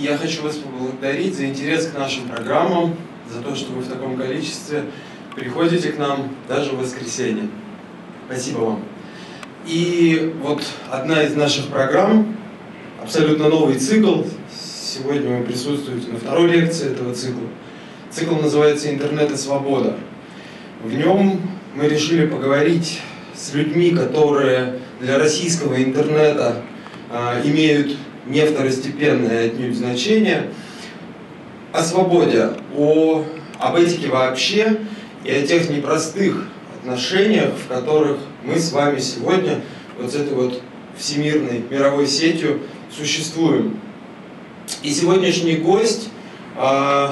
я хочу вас поблагодарить за интерес к нашим программам, за то, что вы в таком количестве приходите к нам даже в воскресенье. Спасибо вам. И вот одна из наших программ, абсолютно новый цикл. Сегодня вы присутствуете на второй лекции этого цикла. Цикл называется «Интернет и свобода». В нем мы решили поговорить с людьми, которые для российского интернета э, имеют не второстепенное отнюдь значение, о свободе, о, об этике вообще и о тех непростых отношениях, в которых мы с вами сегодня вот с этой вот всемирной мировой сетью существуем. И сегодняшний гость э,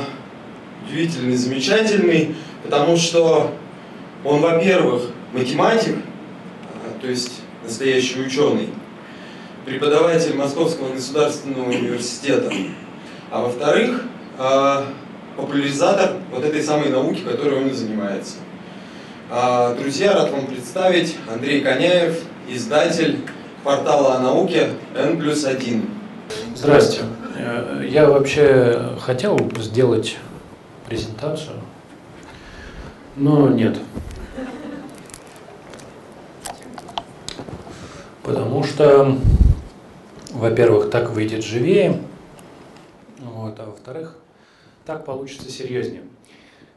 удивительный, замечательный, потому что он, во-первых, математик, э, то есть настоящий ученый, преподаватель Московского государственного университета, а во-вторых, э, популяризатор вот этой самой науки, которой он и занимается. А, друзья, рад вам представить Андрей Коняев, издатель портала о науке N плюс 1. Здравствуйте. Э, я вообще хотел сделать презентацию, но нет. Потому что, во-первых, так выйдет живее, вот, а во-вторых, так получится серьезнее.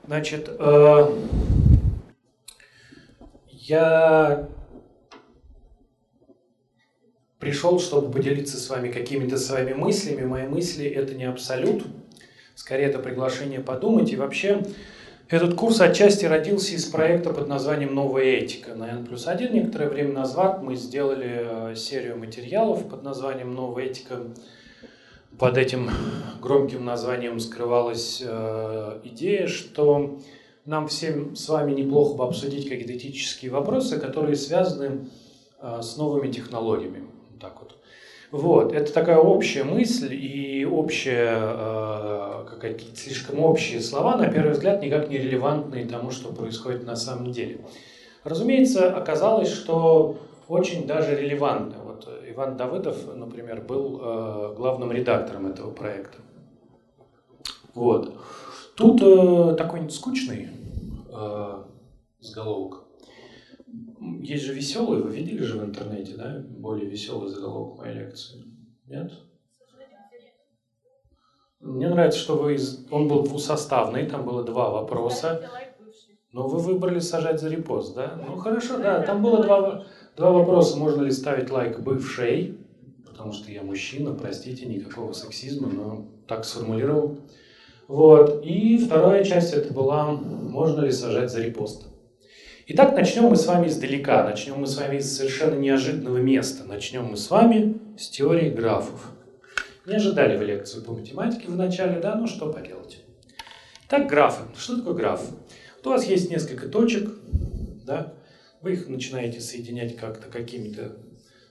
Значит, э, я пришел, чтобы поделиться с вами какими-то своими мыслями. Мои мысли – это не абсолют, скорее это приглашение подумать. И вообще этот курс отчасти родился из проекта под названием «Новая этика». На N плюс 1 некоторое время назад мы сделали э, серию материалов под названием «Новая этика». Под этим громким названием скрывалась э, идея, что нам всем с вами неплохо бы обсудить какие-то этические вопросы, которые связаны э, с новыми технологиями. Так вот. Вот, это такая общая мысль и общая, э, какие-то слишком общие слова, на первый взгляд, никак не релевантные тому, что происходит на самом деле. Разумеется, оказалось, что очень даже релевантно. Вот Иван Давыдов, например, был э, главным редактором этого проекта. Вот. Тут э, такой скучный э. Есть же веселый, вы видели же в интернете, да, более веселый заголовок моей лекции? Нет? Мне нравится, что вы из... он был двусоставный, там было два вопроса. Но вы выбрали сажать за репост, да? Ну хорошо, да, там было два, два вопроса. Можно ли ставить лайк бывшей, потому что я мужчина, простите, никакого сексизма, но так сформулировал. Вот. И вторая часть это была, можно ли сажать за репост. Итак, начнем мы с вами издалека, начнем мы с вами из совершенно неожиданного места. Начнем мы с вами с теории графов. Не ожидали вы лекцию по математике в начале, да? Ну что поделать. Так, графы. Что такое граф? Вот у вас есть несколько точек, да? Вы их начинаете соединять как-то какими-то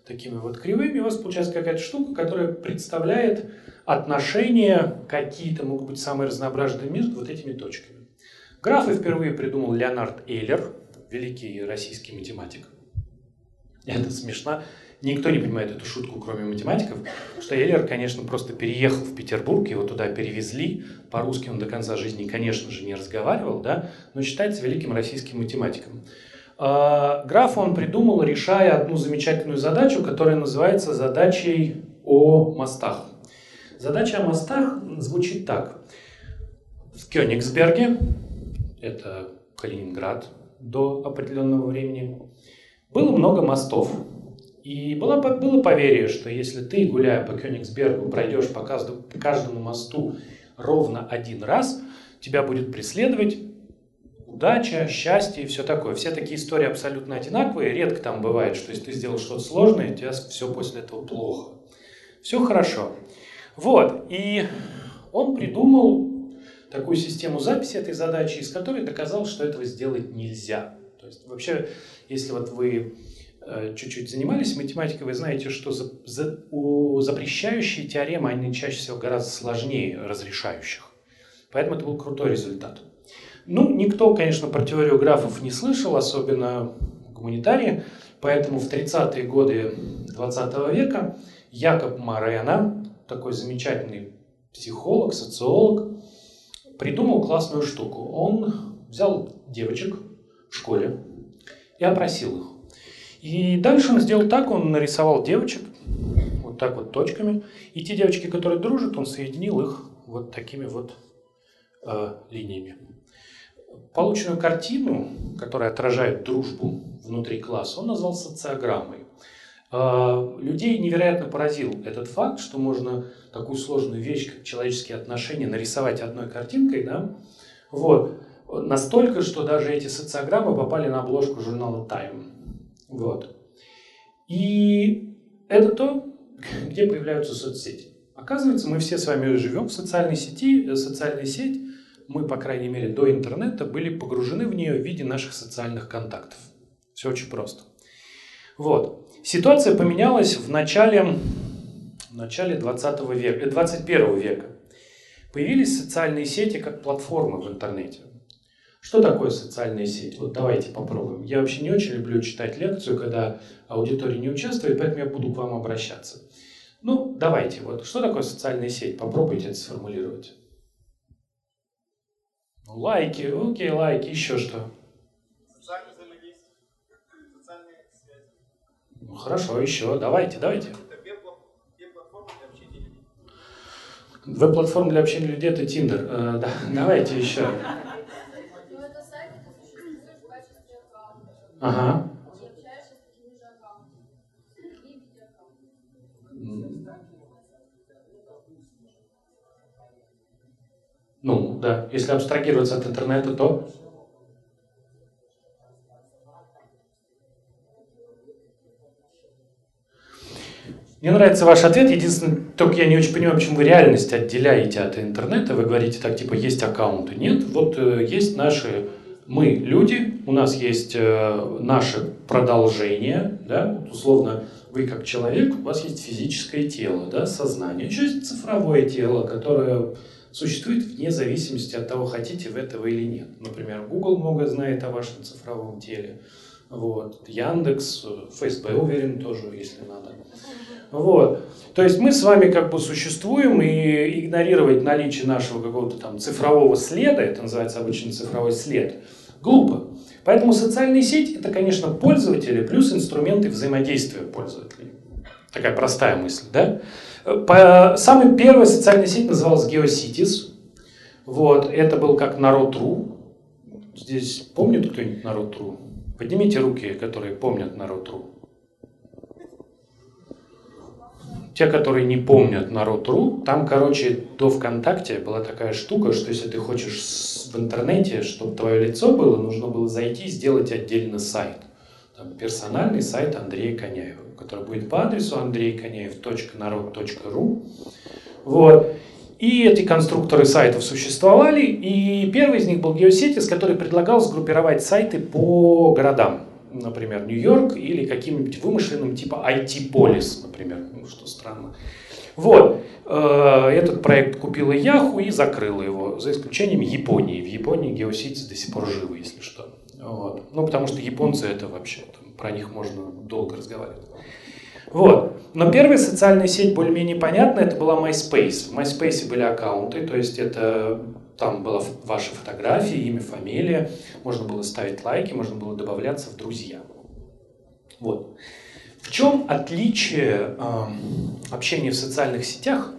такими вот кривыми, у вас получается какая-то штука, которая представляет отношения какие-то, могут быть самые разнообразные между вот этими точками. Графы впервые придумал Леонард Эйлер, великий российский математик. Это смешно. Никто не понимает эту шутку, кроме математиков, что Эйлер, конечно, просто переехал в Петербург, его туда перевезли. По-русски он до конца жизни, конечно же, не разговаривал, да, но считается великим российским математиком. А, граф он придумал, решая одну замечательную задачу, которая называется задачей о мостах. Задача о мостах звучит так. В Кёнигсберге, это Калининград до определенного времени, было много мостов. И было, было поверье, что если ты, гуляя по Кёнигсбергу, пройдешь по каждому, по каждому мосту ровно один раз, тебя будет преследовать удача, счастье и все такое. Все такие истории абсолютно одинаковые. Редко там бывает, что если ты сделал что-то сложное, у тебя все после этого плохо. Все хорошо. Вот. И он придумал такую систему записи этой задачи, из которой доказал, что этого сделать нельзя. То есть вообще, если вот вы э, чуть-чуть занимались математикой, вы знаете, что за, за, у запрещающие теоремы, они чаще всего гораздо сложнее разрешающих. Поэтому это был крутой результат. Ну, никто, конечно, про теорию графов не слышал, особенно гуманитарии, поэтому в 30-е годы 20 века Якоб Морено, такой замечательный психолог, социолог, придумал классную штуку. Он взял девочек в школе и опросил их. И дальше он сделал так, он нарисовал девочек, вот так вот точками, и те девочки, которые дружат, он соединил их вот такими вот э, линиями. Полученную картину, которая отражает дружбу внутри класса, он назвал социограммой. Э, людей невероятно поразил этот факт, что можно такую сложную вещь, как человеческие отношения, нарисовать одной картинкой, да, вот, настолько, что даже эти социограммы попали на обложку журнала Time. Вот. И это то, где появляются соцсети. Оказывается, мы все с вами живем в социальной сети. Социальная сеть, мы, по крайней мере, до интернета были погружены в нее в виде наших социальных контактов. Все очень просто. Вот. Ситуация поменялась в начале, в начале 20 века, 21 э, века. Появились социальные сети как платформы в интернете. Что такое социальная сеть? Вот давайте попробуем. Я вообще не очень люблю читать лекцию, когда аудитория не участвует, поэтому я буду к вам обращаться. Ну, давайте, вот что такое социальная сеть? Попробуйте это сформулировать. Ну, лайки, окей, лайки, еще что? Социальное взаимодействие, социальные связи. Ну, хорошо, еще, давайте, давайте. Веб-платформа для общения людей – это Тиндер. Э, да, давайте еще. Ага. Ну, да. Если абстрагироваться от интернета, то... Мне нравится ваш ответ. Единственное, только я не очень понимаю, почему вы реальность отделяете от интернета. Вы говорите так, типа, есть аккаунты. Нет, вот э, есть наши мы люди, у нас есть э, наше продолжение, да, условно, вы как человек, у вас есть физическое тело, да, сознание, еще есть цифровое тело, которое существует вне зависимости от того, хотите вы этого или нет. Например, Google много знает о вашем цифровом теле, вот, Яндекс, ФСБ, уверен, тоже, если надо. Вот. То есть мы с вами как бы существуем, и игнорировать наличие нашего какого-то там цифрового следа, это называется обычно цифровой след, глупо. Поэтому социальные сети это, конечно, пользователи плюс инструменты взаимодействия пользователей. Такая простая мысль, да? По, самая первая социальная сеть называлась GeoCities. Вот, это был как Народ.ру. Здесь помнит кто-нибудь Народ.ру? Поднимите руки, которые помнят Народ.ру. Те, которые не помнят народ.ру, там, короче, до ВКонтакте была такая штука, что если ты хочешь в интернете, чтобы твое лицо было, нужно было зайти и сделать отдельно сайт. Там персональный сайт Андрея Коняева, который будет по адресу andreykоняев.народ.ру. Вот. И эти конструкторы сайтов существовали, и первый из них был GeoCities, который предлагал сгруппировать сайты по городам например, Нью-Йорк или каким-нибудь вымышленным типа IT-полис, например, ну, что странно. Вот, э, этот проект купила Yahoo и закрыла его, за исключением Японии. В Японии Geocities до сих пор живы, если что. Вот. Ну, потому что японцы это вообще, там, про них можно долго разговаривать. Вот. Но первая социальная сеть более-менее понятная, это была MySpace. В MySpace были аккаунты, то есть это там была ваша фотография, имя, фамилия, можно было ставить лайки, можно было добавляться в друзья. Вот. В чем отличие э, общения в социальных сетях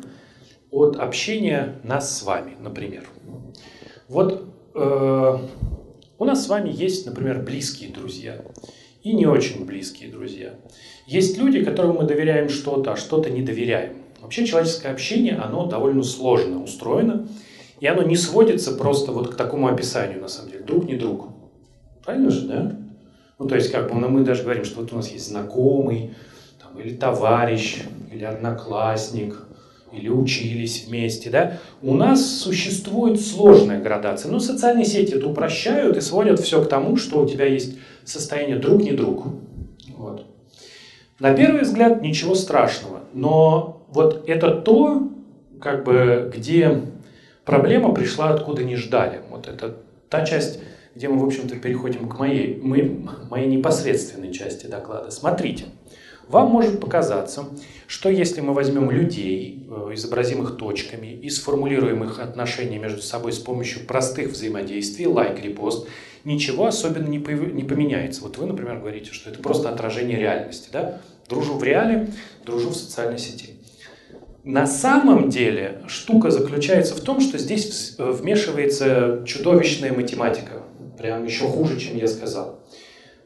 от общения нас с вами, например? Вот э, у нас с вами есть, например, близкие друзья и не очень близкие друзья. Есть люди, которым мы доверяем что-то, а что-то не доверяем. Вообще человеческое общение, оно довольно сложно устроено. И оно не сводится просто вот к такому описанию, на самом деле. Друг не друг. Правильно же, да? Ну, то есть, как бы ну, мы даже говорим, что вот у нас есть знакомый, там, или товарищ, или одноклассник, или учились вместе, да? У нас существует сложная градация. Но социальные сети это упрощают и сводят все к тому, что у тебя есть состояние друг не друг. Вот. На первый взгляд ничего страшного, но вот это то, как бы, где проблема пришла откуда не ждали. Вот это та часть, где мы, в общем-то, переходим к моей, моей, моей непосредственной части доклада. Смотрите, вам может показаться, что если мы возьмем людей, э, изобразим их точками и сформулируем их отношения между собой с помощью простых взаимодействий, лайк, репост, ничего особенно не, не поменяется. Вот вы, например, говорите, что это просто отражение реальности. Да? Дружу в реале, дружу в социальной сети. На самом деле штука заключается в том, что здесь э, вмешивается чудовищная математика. Прям еще хуже, чем я сказал.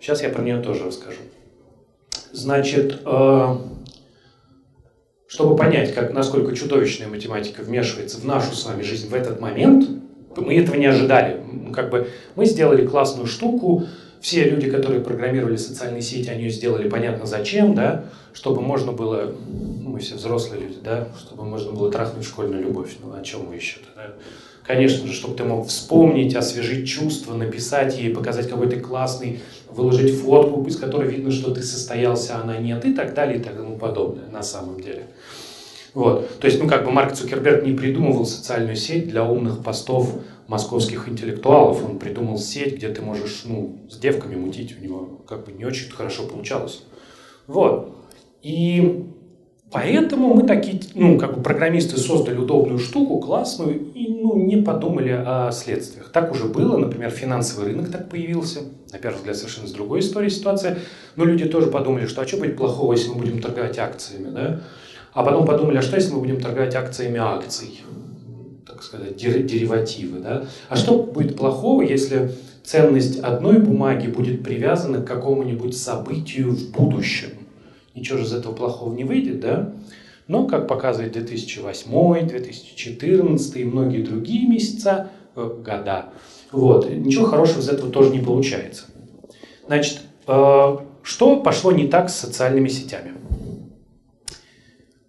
Сейчас я про нее тоже расскажу. Значит, э, чтобы понять, как, насколько чудовищная математика вмешивается в нашу с вами жизнь в этот момент, мы этого не ожидали. Как бы мы сделали классную штуку, все люди, которые программировали социальные сети, они сделали понятно зачем, да, чтобы можно было, ну, мы все взрослые люди, да, чтобы можно было трахнуть школьную любовь. Ну, о чем мы еще-то, да? Конечно же, чтобы ты мог вспомнить, освежить чувства, написать ей, показать какой ты классный, выложить фотку, из которой видно, что ты состоялся, а она нет, и так далее, и тому подобное на самом деле. Вот. То есть, ну, как бы Марк Цукерберг не придумывал социальную сеть для умных постов московских интеллектуалов. Он придумал сеть, где ты можешь, ну, с девками мутить. У него как бы не очень хорошо получалось. Вот. И Поэтому мы такие, ну, как бы программисты создали удобную штуку, классную, и ну, не подумали о следствиях. Так уже было, например, финансовый рынок так появился. На первый взгляд, совершенно с другой историей ситуация. Но люди тоже подумали, что а что будет плохого, если мы будем торговать акциями, да? А потом подумали, а что если мы будем торговать акциями акций? Так сказать, деривативы, да? А что будет плохого, если ценность одной бумаги будет привязана к какому-нибудь событию в будущем? ничего же из этого плохого не выйдет, да? Но, как показывает 2008, 2014 и многие другие месяца, э, года, вот, ничего хорошего из этого тоже не получается. Значит, э, что пошло не так с социальными сетями?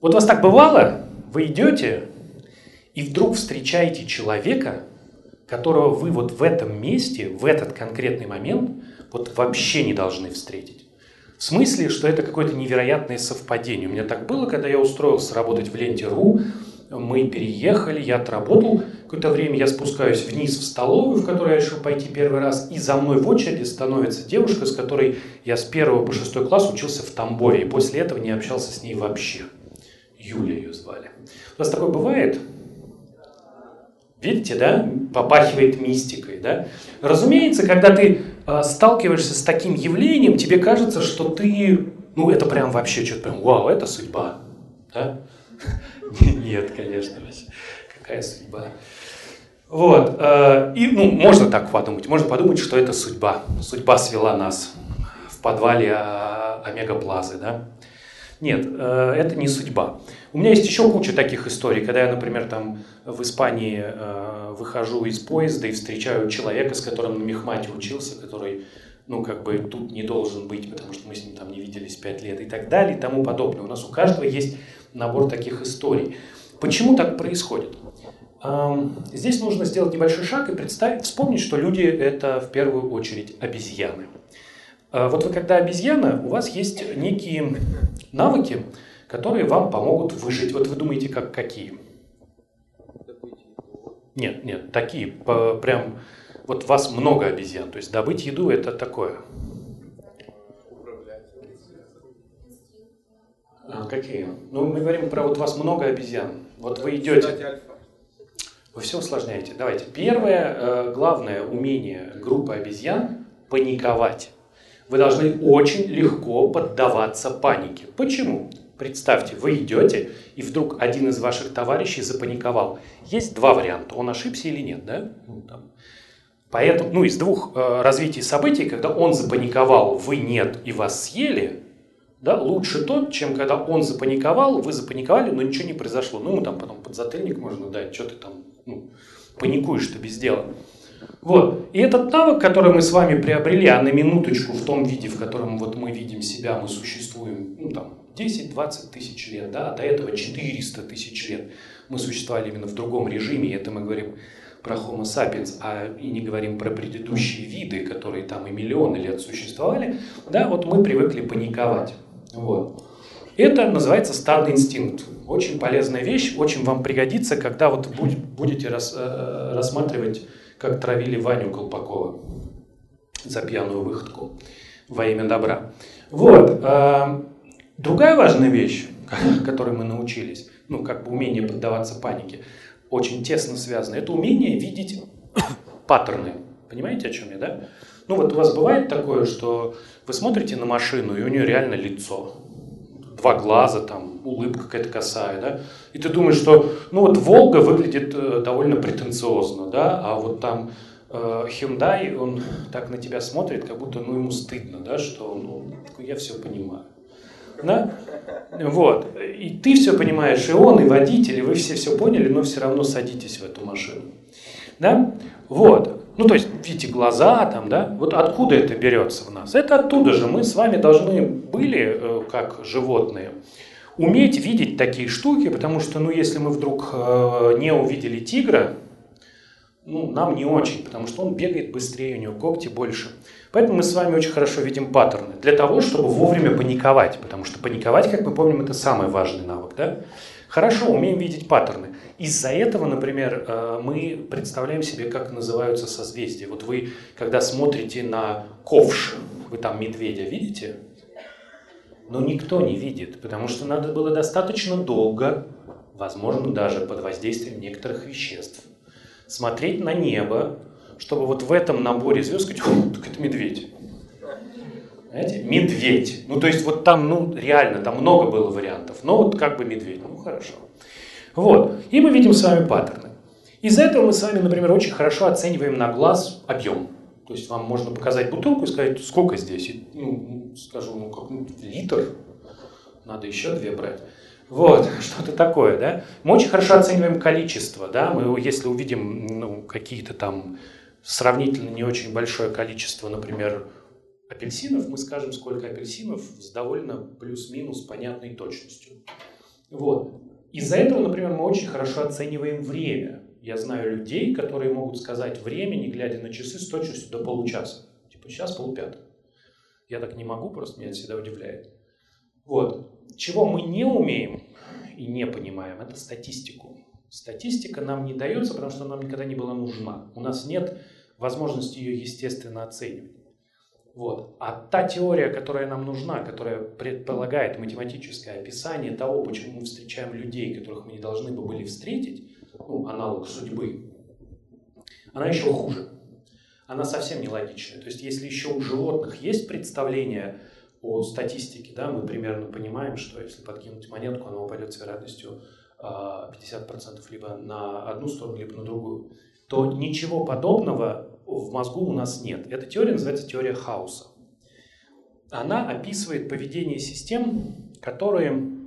Вот у вас так бывало, вы идете и вдруг встречаете человека, которого вы вот в этом месте, в этот конкретный момент вот вообще не должны встретить. В смысле, что это какое-то невероятное совпадение. У меня так было, когда я устроился работать в Ленте.ру, мы переехали, я отработал какое-то время, я спускаюсь вниз в столовую, в которую я решил пойти первый раз, и за мной в очереди становится девушка, с которой я с первого по шестой класс учился в Тамбове, и после этого не общался с ней вообще. Юля ее звали. У вас такое бывает? Видите, да? Попахивает мистикой, да? Разумеется, когда ты э, сталкиваешься с таким явлением, тебе кажется, что ты, ну, это прям вообще что-то прям, вау, это судьба, да? Нет, конечно, какая судьба. Вот, э, и, ну, можно так подумать, можно подумать, что это судьба. Судьба свела нас в подвале а, Омега Плазы, да? Нет, э, это не судьба. У меня есть еще куча таких историй, когда я, например, там в Испании э, выхожу из поезда и встречаю человека, с которым на Мехмате учился, который, ну, как бы тут не должен быть, потому что мы с ним там не виделись пять лет и так далее и тому подобное. У нас у каждого есть набор таких историй. Почему так происходит? Здесь нужно сделать небольшой шаг и представить, вспомнить, что люди – это в первую очередь обезьяны. А вот вы когда обезьяна, у вас есть некие навыки, которые вам помогут выжить. Вот вы думаете, как какие? Нет, нет, такие, по, прям, вот вас много обезьян, то есть добыть еду это такое. А, какие? Ну, мы говорим про вот вас много обезьян. Вот вы идете. Вы все усложняете. Давайте. Первое, э, главное умение группы обезьян – паниковать. Вы должны очень легко поддаваться панике. Почему? Представьте, вы идете, и вдруг один из ваших товарищей запаниковал. Есть два варианта, он ошибся или нет, да? Ну, там. Поэтому, ну, из двух э, развитий событий, когда он запаниковал, вы нет, и вас съели, да, лучше тот, чем когда он запаниковал, вы запаниковали, но ничего не произошло. Ну, ему там потом подзатыльник можно дать, что ты там, ну, паникуешь-то без дела. Вот. И этот навык, который мы с вами приобрели, а на минуточку в том виде, в котором вот мы видим себя, мы существуем, ну, там, 10-20 тысяч лет, да, до этого 400 тысяч лет. Мы существовали именно в другом режиме, и это мы говорим про Homo sapiens, а и не говорим про предыдущие виды, которые там и миллионы лет существовали, да, вот мы привыкли паниковать. Вот. Это называется стадный инстинкт. Очень полезная вещь, очень вам пригодится, когда вот будете рас, э, рассматривать, как травили Ваню Колпакова за пьяную выходку во имя добра. Вот. Другая важная вещь, которой мы научились, ну, как бы умение поддаваться панике, очень тесно связано, это умение видеть паттерны. Понимаете, о чем я, да? Ну, вот у вас бывает такое, что вы смотрите на машину, и у нее реально лицо. Два глаза, там, улыбка какая-то косая, да? И ты думаешь, что, ну, вот Волга выглядит э, довольно претенциозно, да? А вот там э, он так на тебя смотрит, как будто, ну, ему стыдно, да, что, ну, я все понимаю. Да? Вот. И ты все понимаешь, и он, и водитель, и вы все все поняли, но все равно садитесь в эту машину. Да? Вот. Ну, то есть, видите, глаза там, да? Вот откуда это берется в нас? Это оттуда же. Мы с вами должны были, э, как животные, уметь видеть такие штуки, потому что, ну, если мы вдруг э, не увидели тигра, ну, нам не очень, потому что он бегает быстрее, у него когти больше. Поэтому мы с вами очень хорошо видим паттерны для того, чтобы вовремя паниковать, потому что паниковать, как мы помним, это самый важный навык. Да? Хорошо, умеем видеть паттерны. Из-за этого, например, э, мы представляем себе, как называются созвездия. Вот вы, когда смотрите на ковш, вы там медведя видите? Но никто не видит, потому что надо было достаточно долго, возможно, даже под воздействием некоторых веществ, смотреть на небо, чтобы вот в этом наборе звезд сказать, так это медведь. Знаете, медведь. Ну, то есть вот там, ну, реально, там много было вариантов. Но вот как бы медведь. Ну, хорошо. Вот. И мы видим с вами паттерны. Из-за этого мы с вами, например, очень хорошо оцениваем на глаз объем. То есть вам можно показать бутылку и сказать, сколько здесь. И, ну, скажу, ну, как ну, литр. Надо еще две брать. Вот, что-то такое, да. Мы очень хорошо оцениваем количество, да. Мы, если увидим ну, какие-то там сравнительно не очень большое количество, например, апельсинов, мы скажем, сколько апельсинов с довольно плюс-минус понятной точностью. Вот. Из-за этого, например, мы очень хорошо оцениваем время. Я знаю людей, которые могут сказать время, не глядя на часы, с точностью до получаса. Типа сейчас полпятого. Я так не могу, просто меня это всегда удивляет. Вот. Чего мы не умеем и не понимаем, это статистику. Статистика нам не дается, потому что нам никогда не была нужна. У нас нет возможности ее естественно оценивать. Вот. А та теория, которая нам нужна, которая предполагает математическое описание того, почему мы встречаем людей, которых мы не должны бы были встретить, ну, аналог судьбы, она еще хуже. Она совсем нелогичная. То есть, если еще у животных есть представление о статистике, да, мы примерно понимаем, что если подкинуть монетку, она упадет с вероятностью 50% а, либо на одну сторону, либо на другую то ничего подобного в мозгу у нас нет. Эта теория называется теория хаоса. Она описывает поведение систем, которые,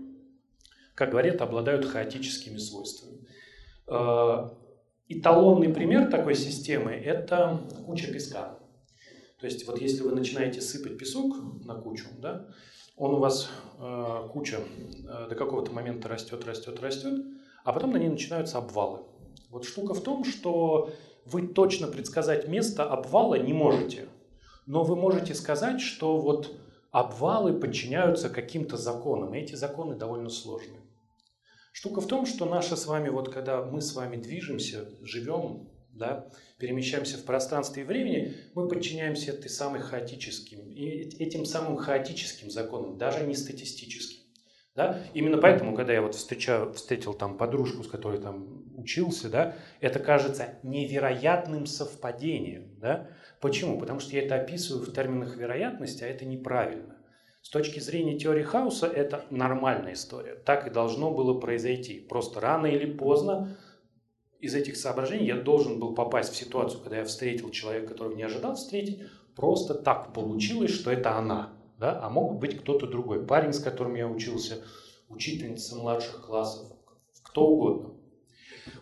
как говорят, обладают хаотическими свойствами. Э, эталонный пример такой системы – это куча песка. То есть вот если вы начинаете сыпать песок на кучу, да, он у вас э, куча э, до какого-то момента растет, растет, растет, а потом на ней начинаются обвалы. Вот штука в том, что вы точно предсказать место обвала не можете, но вы можете сказать, что вот обвалы подчиняются каким-то законам, и эти законы довольно сложные. Штука в том, что наша с вами, вот когда мы с вами движемся, живем, да, перемещаемся в пространстве и времени, мы подчиняемся этой самой хаотическим, этим самым хаотическим законам, даже не статистическим. Да? Именно поэтому, когда я вот встречаю, встретил там подружку, с которой там учился, да, это кажется невероятным совпадением. Да? Почему? Потому что я это описываю в терминах вероятности, а это неправильно. С точки зрения теории хаоса это нормальная история. Так и должно было произойти. Просто рано или поздно из этих соображений я должен был попасть в ситуацию, когда я встретил человека, которого не ожидал встретить. Просто так получилось, что это она да, а мог быть кто-то другой. Парень, с которым я учился, учительница младших классов, кто угодно.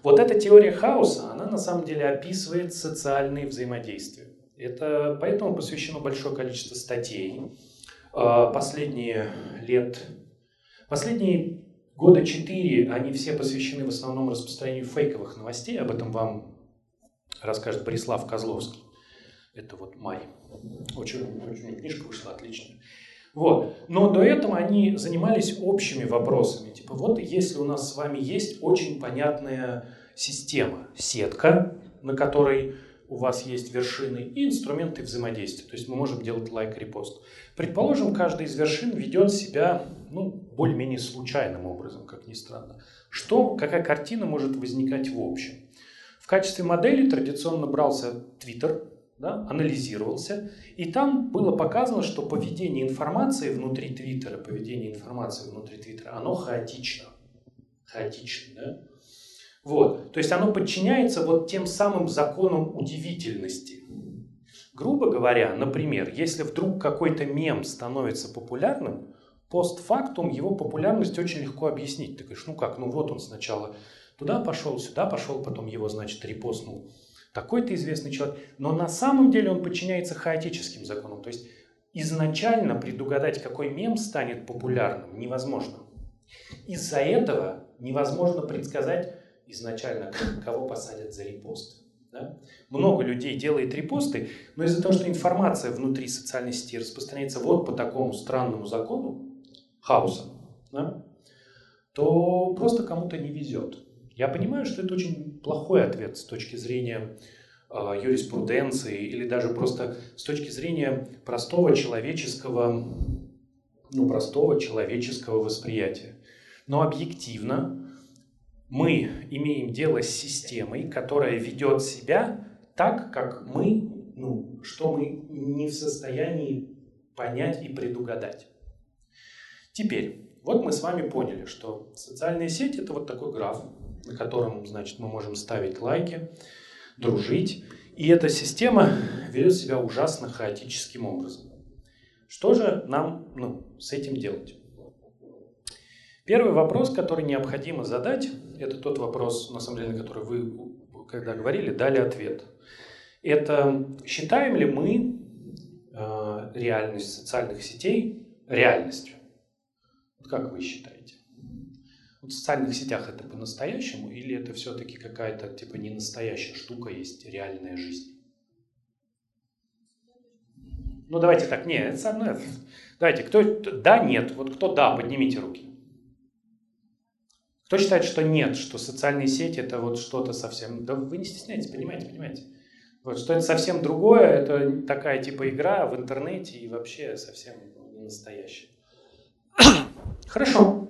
Вот эта теория хаоса, она на самом деле описывает социальные взаимодействия. Это поэтому посвящено большое количество статей. А, последние лет, последние года четыре, они все посвящены в основном распространению фейковых новостей. Об этом вам расскажет Борислав Козловский. Это вот май. Очень, очень книжка вышла отличная. Вот. Но до этого они занимались общими вопросами. Типа, вот если у нас с вами есть очень понятная система, сетка, на которой у вас есть вершины и инструменты взаимодействия. То есть мы можем делать лайк-репост. Предположим, каждая из вершин ведет себя ну, более-менее случайным образом, как ни странно. Что, какая картина может возникать в общем? В качестве модели традиционно брался Twitter, да, анализировался, и там было показано, что поведение информации внутри Твиттера, поведение информации внутри Твиттера, оно хаотично. Хаотично, да? Вот. То есть оно подчиняется вот тем самым законам удивительности. Грубо говоря, например, если вдруг какой-то мем становится популярным, постфактум его популярность очень легко объяснить. Ты говоришь, ну как, ну вот он сначала туда пошел, сюда пошел, потом его, значит, репостнул такой-то известный человек. Но на самом деле он подчиняется хаотическим законам. То есть изначально предугадать, какой мем станет популярным, невозможно. Из-за этого невозможно предсказать, изначально, кого посадят за репост. Да? Много людей делает репосты, но из-за того, что информация внутри социальной сети распространяется вот по такому странному закону хаоса, да, то просто кому-то не везет. Я понимаю, что это очень плохой ответ с точки зрения э, юриспруденции или даже просто с точки зрения простого человеческого, ну, простого человеческого восприятия. Но объективно мы имеем дело с системой, которая ведет себя так, как мы, ну, что мы не в состоянии понять и предугадать. Теперь, вот мы с вами поняли, что социальная сеть это вот такой граф, на котором, значит, мы можем ставить лайки, дружить. И эта система ведет себя ужасно хаотическим образом. Что же нам ну, с этим делать? Первый вопрос, который необходимо задать, это тот вопрос, на самом деле, на который вы, когда говорили, дали ответ. Это считаем ли мы э, реальность социальных сетей реальностью? Как вы считаете? В социальных сетях это по-настоящему или это все-таки какая-то типа не настоящая штука, есть реальная жизнь? Ну давайте так, нет, это, ну, давайте, кто да, нет, вот кто да, поднимите руки. Кто считает, что нет, что социальные сети это вот что-то совсем... Да вы не стесняйтесь, понимаете, понимаете. Вот, что это совсем другое, это такая типа игра в интернете и вообще совсем не настоящая. Хорошо,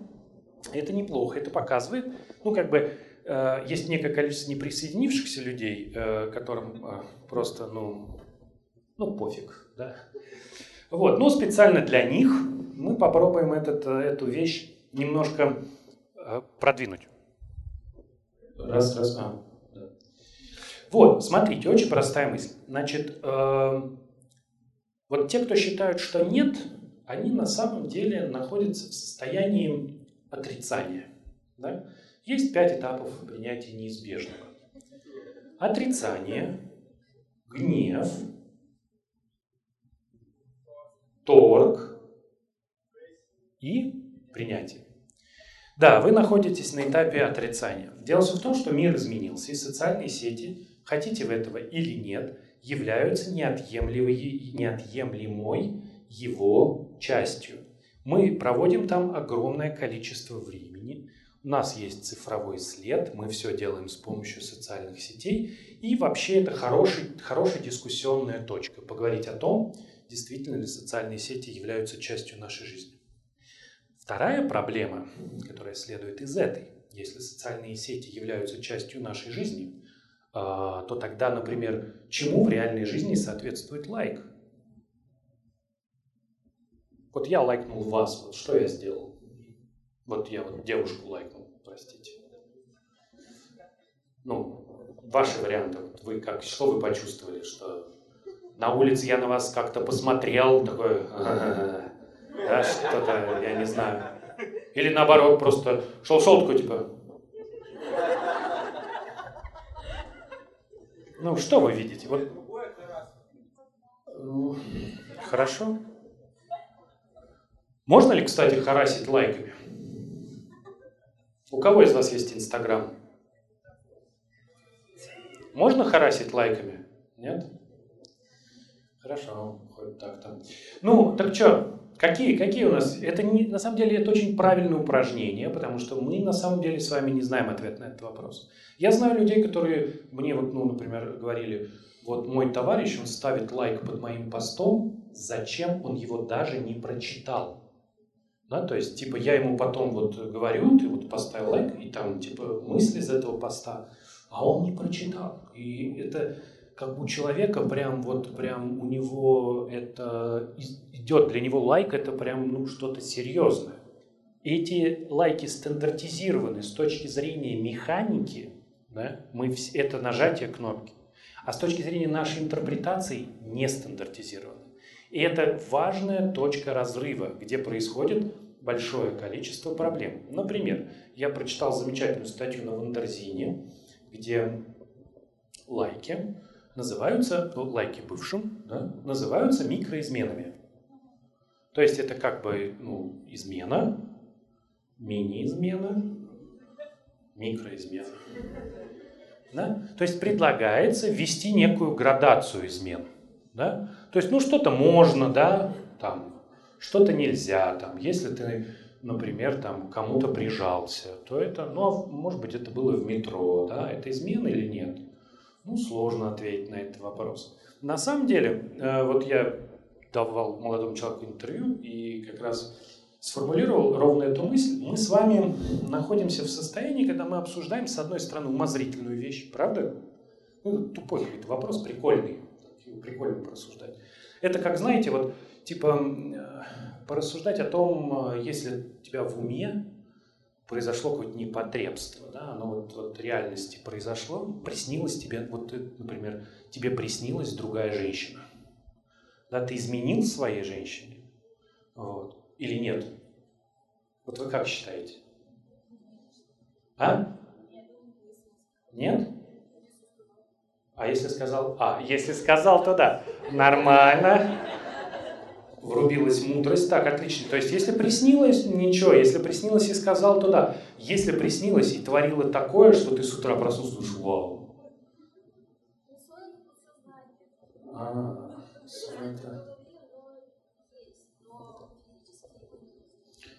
это неплохо, это показывает, ну как бы э, есть некое количество неприсоединившихся людей, э, которым э, просто, ну, ну пофиг, да. Вот, но специально для них мы попробуем этот, э, эту вещь немножко Э, продвинуть. Раз, раз, а. Да. Вот, смотрите, очень простая мысль. Значит, э, вот те, кто считают, что нет, они на самом деле находятся в состоянии отрицания. Да? Есть пять этапов принятия неизбежного. Отрицание, гнев, торг и принятие. Да, вы находитесь на этапе отрицания. Дело в том, что мир изменился, и социальные сети, хотите вы этого или нет, являются неотъемлемой, неотъемлемой его частью. Мы проводим там огромное количество времени, у нас есть цифровой след, мы все делаем с помощью социальных сетей, и вообще это хороший, хорошая дискуссионная точка, поговорить о том, действительно ли социальные сети являются частью нашей жизни. Вторая проблема, которая следует из этой, если социальные сети являются частью нашей жизни, а, то тогда, например, чему в реальной жизни соответствует лайк? Вот я лайкнул вас, вот что я сделал? Вот я вот девушку лайкнул, простите. Ну, ваши варианты, вы как, что вы почувствовали, что на улице я на вас как-то посмотрел, такой, да, что-то, я не знаю. Или наоборот, просто шел-шел такой, типа... Ну, что вы видите? Вот... Хорошо. Можно ли, кстати, харасить лайками? У кого из вас есть Инстаграм? Можно харасить лайками? Нет? Хорошо, хоть так-то. Ну, так что, Какие, какие у нас? Это не, на самом деле это очень правильное упражнение, потому что мы на самом деле с вами не знаем ответ на этот вопрос. Я знаю людей, которые мне вот, ну, например, говорили, вот мой товарищ, он ставит лайк под моим постом, зачем он его даже не прочитал? Да, то есть, типа, я ему потом вот говорю, ты вот поставил лайк, и там, типа, мысли из этого поста, а он не прочитал. И это как у человека прям вот, прям у него это идет, для него лайк это прям, ну, что-то серьезное. Эти лайки стандартизированы с точки зрения механики, да, мы, это нажатие кнопки, а с точки зрения нашей интерпретации не стандартизированы. И это важная точка разрыва, где происходит большое количество проблем. Например, я прочитал замечательную статью на Wonderzine, где лайки называются, ну, лайки бывшим, да, называются микроизменами. То есть это как бы ну, измена, мини-измена, микроизмена. Да? То есть предлагается ввести некую градацию измен. Да? То есть, ну, что-то можно, да, там, что-то нельзя, там, если ты, например, там, кому-то прижался, то это, ну, а может быть, это было в метро, да, это измена или нет? Ну, сложно ответить на этот вопрос. На самом деле, э, вот я давал молодому человеку интервью и как раз сформулировал ровно эту мысль. Мы с вами находимся в состоянии, когда мы обсуждаем, с одной стороны, умозрительную вещь, правда? Ну, тупой какой-то вопрос, прикольный прикольно порассуждать. Это как, знаете, вот типа э, порассуждать о том, э, если у тебя в уме произошло какое-то непотребство, да, оно вот, вот в реальности произошло, приснилось тебе, вот, например, тебе приснилась другая женщина. Да, ты изменил своей женщине? Вот. Или нет? Вот вы как считаете? А? Нет? А если сказал А? Если сказал, то да. Нормально. Врубилась мудрость. Так, отлично. То есть, если приснилось, ничего. Если приснилось и сказал, то да. Если приснилось и творило такое, что ты с утра проснулся, думаешь, вау. А, это...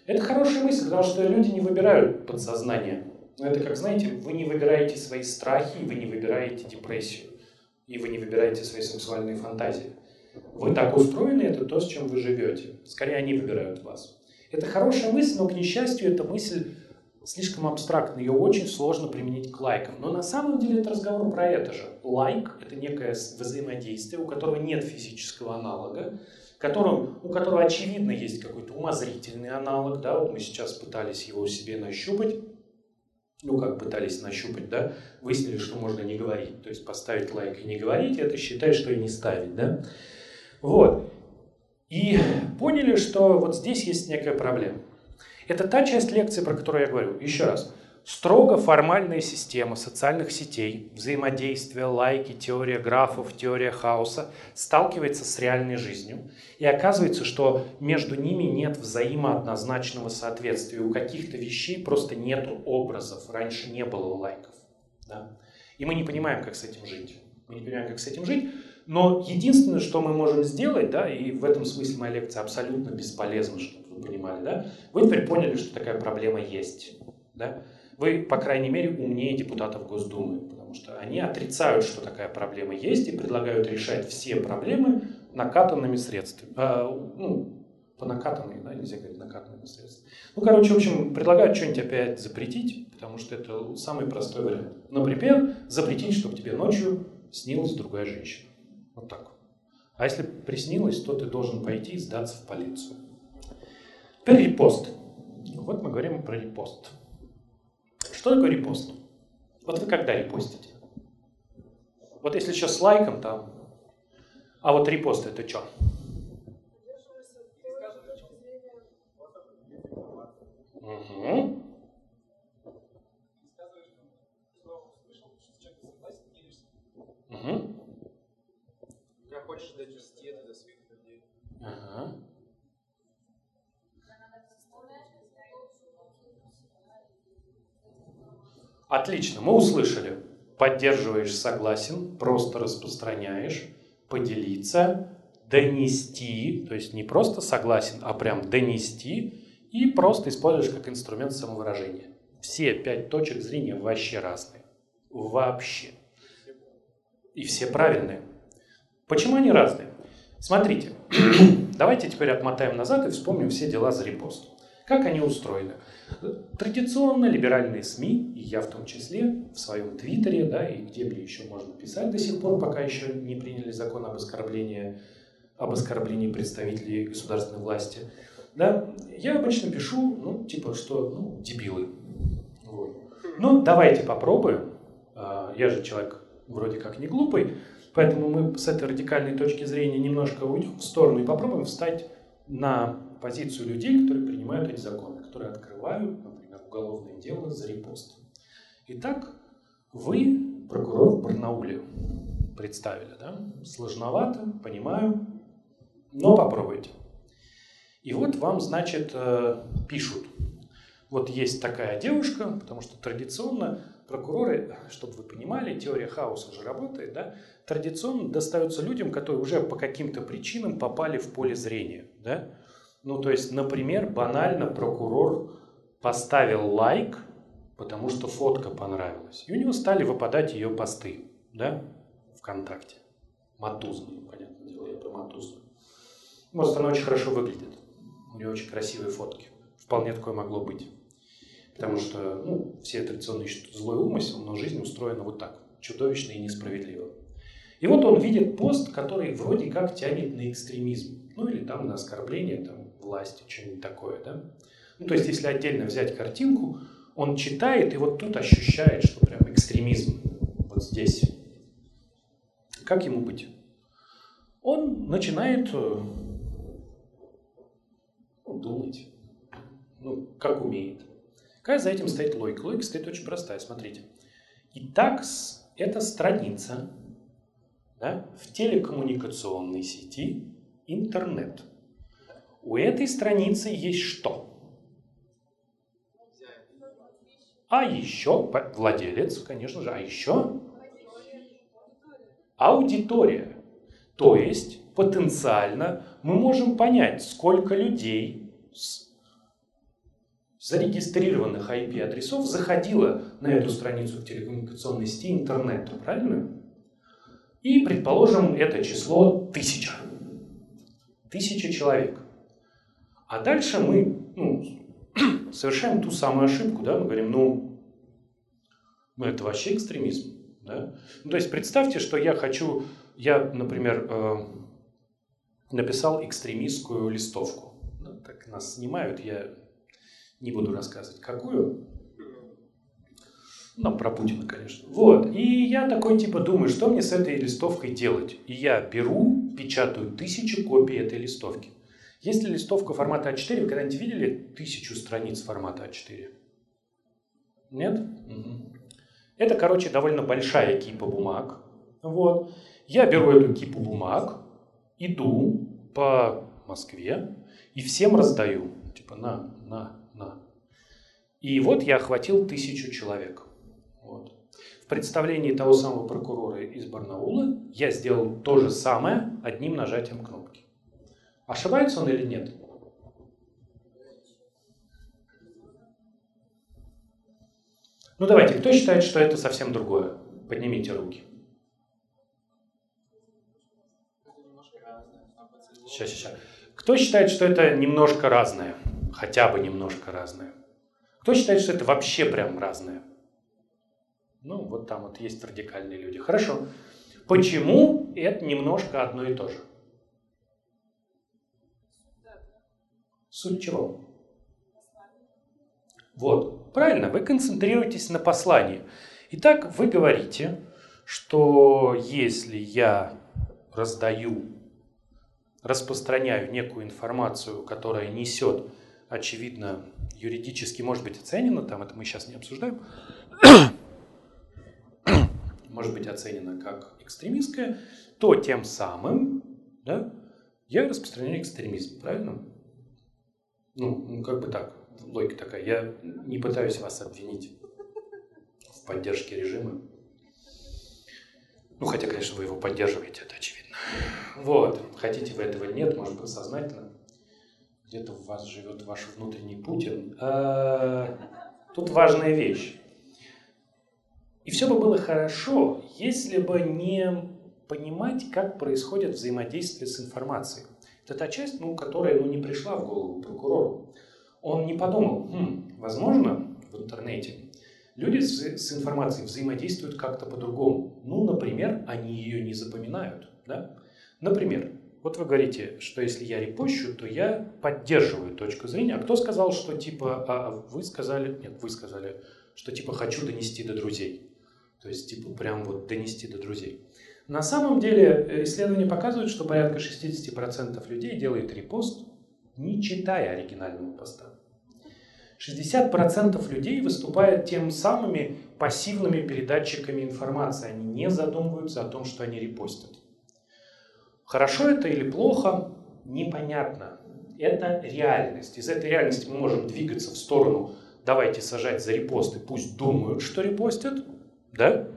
это хорошая мысль, потому что люди не выбирают подсознание. Но это как, знаете, вы не выбираете свои страхи, вы не выбираете депрессию, и вы не выбираете свои сексуальные фантазии. Вы так устроены, это то, с чем вы живете. Скорее, они выбирают вас. Это хорошая мысль, но, к несчастью, эта мысль слишком абстрактна, ее очень сложно применить к лайкам. Но на самом деле это разговор про это же. Лайк – это некое взаимодействие, у которого нет физического аналога, которым, у которого, очевидно, есть какой-то умозрительный аналог. Да? Вот мы сейчас пытались его себе нащупать ну, как пытались нащупать, да, выяснили, что можно не говорить. То есть поставить лайк и не говорить, это считать, что и не ставить, да. Вот. И поняли, что вот здесь есть некая проблема. Это та часть лекции, про которую я говорю. Еще раз строго формальная система социальных сетей, взаимодействие, лайки, теория графов, теория хаоса сталкивается с реальной жизнью. И оказывается, что между ними нет взаимооднозначного соответствия. У каких-то вещей просто нет образов. Раньше не было лайков. Да? И мы не понимаем, как с этим жить. Мы не понимаем, как с этим жить. Но единственное, что мы можем сделать, да, и в этом смысле моя лекция абсолютно бесполезна, чтобы вы понимали, да, вы теперь поняли, что такая проблема есть. Да? Вы, по крайней мере, умнее депутатов Госдумы, потому что они отрицают, что такая проблема есть, и предлагают решать все проблемы накатанными средствами. А, ну, по накатанной, да, нельзя говорить накатанными средствами. Ну, короче, в общем, предлагают что-нибудь опять запретить, потому что это самый простой вариант. Например, запретить, чтобы тебе ночью снилась другая женщина. Вот так. А если приснилось, то ты должен пойти и сдаться в полицию. Теперь. Вот мы говорим про репост. Что такое репост? Вот вы когда репостите? Вот если еще с лайком там, а вот репост это что? Угу. Отлично, мы услышали. Поддерживаешь, согласен, просто распространяешь, поделиться, донести, то есть не просто согласен, а прям донести, и просто используешь как инструмент самовыражения. Все пять точек зрения вообще разные. Вообще. И все правильные. Почему они разные? Смотрите, давайте теперь отмотаем назад и вспомним все дела за репост. Как они устроены? Традиционно либеральные СМИ, и я в том числе, в своем твиттере, да, и где мне еще можно писать до сих пор, пока еще не приняли закон об оскорблении, об оскорблении представителей государственной власти, да, я обычно пишу, ну, типа, что, ну, дебилы. Вот. Ну, давайте попробуем. А, я же человек вроде как не глупый, поэтому мы с этой радикальной точки зрения немножко уйдем в сторону и попробуем встать на позицию людей, которые принимают эти законы, которые открывают, например, уголовное дело за репост. Итак, вы прокурор в Барнауле представили, да? Сложновато, понимаю, но попробуйте. И вот вам, значит, э, пишут. Вот есть такая девушка, потому что традиционно прокуроры, чтобы вы понимали, теория хаоса же работает, да, традиционно достаются людям, которые уже по каким-то причинам попали в поле зрения, да. Ну, то есть, например, банально прокурор поставил лайк, потому что фотка понравилась. И у него стали выпадать ее посты, да, ВКонтакте. Матузные, понятное дело, я про матузную. Может, она очень хорошо выглядит. У нее очень красивые фотки. Вполне такое могло быть. Потому что ну, все традиционно ищут злой умысел, но жизнь устроена вот так, чудовищно и несправедливо. И вот он видит пост, который вроде как тянет на экстремизм. Ну или там на оскорбление там, власти, что-нибудь такое. Да? Ну, то есть, если отдельно взять картинку, он читает и вот тут ощущает, что прям экстремизм вот здесь. Как ему быть? Он начинает э, думать, ну, как умеет. Какая за этим стоит логика? Логика стоит очень простая, смотрите. Итак, это страница да, в телекоммуникационной сети интернет. У этой страницы есть что? А еще, владелец, конечно же, а еще аудитория. То есть потенциально мы можем понять, сколько людей с зарегистрированных IP-адресов заходило на эту страницу в телекоммуникационной сети интернета, правильно? И, предположим, это число тысяча. Тысяча человек. А дальше мы ну, совершаем ту самую ошибку, да, мы говорим, ну, ну это вообще экстремизм. Да? Ну, то есть представьте, что я хочу, я, например, э, написал экстремистскую листовку. Ну, так нас снимают, я не буду рассказывать, какую. Ну, про Путина, конечно. Вот. И я такой, типа, думаю, что мне с этой листовкой делать? И я беру, печатаю тысячу копий этой листовки. Есть ли листовка формата А4? Вы когда-нибудь видели тысячу страниц формата А4? Нет? Угу. Это, короче, довольно большая кипа бумаг. Вот. Я беру эту кипу бумаг, иду по Москве и всем раздаю. Типа на, на, на. И вот я охватил тысячу человек. Вот. В представлении того самого прокурора из Барнаула я сделал то же самое одним нажатием кнопки. Ошибается он или нет? Ну давайте, кто считает, что это совсем другое? Поднимите руки. Сейчас, сейчас. Кто считает, что это немножко разное? Хотя бы немножко разное. Кто считает, что это вообще прям разное? Ну, вот там вот есть радикальные люди. Хорошо. Почему это немножко одно и то же? Чего? Вот, правильно, вы концентрируетесь на послании. Итак, вы говорите, что если я раздаю, распространяю некую информацию, которая несет, очевидно, юридически может быть оценена, там это мы сейчас не обсуждаем, может быть оценена как экстремистская, то тем самым да, я распространяю экстремизм, правильно? Ну, как бы так, логика такая. Я не пытаюсь вас обвинить в поддержке режима. Ну, хотя, конечно, вы его поддерживаете, это очевидно. Вот. Хотите вы этого или нет, может быть, сознательно. Где-то в вас живет ваш внутренний Путин. А, тут важная вещь. И все бы было хорошо, если бы не понимать, как происходит взаимодействие с информацией. Это та часть, ну, которая ну, не пришла в голову прокурору. Он не подумал, хм, возможно, в интернете люди с, с информацией взаимодействуют как-то по-другому. Ну, например, они ее не запоминают. Да? Например, вот вы говорите, что если я репощу, то я поддерживаю точку зрения. А кто сказал, что типа, а, а вы сказали, нет, вы сказали, что типа хочу донести до друзей. То есть типа прям вот донести до друзей. На самом деле э, исследования показывают, что порядка 60% людей делает репост, не читая оригинального поста. 60% людей выступают тем самыми пассивными передатчиками информации. Они не задумываются о том, что они репостят. Хорошо это или плохо, непонятно. Это реальность. Из этой реальности мы можем двигаться в сторону «давайте сажать за репосты, пусть думают, что репостят», да?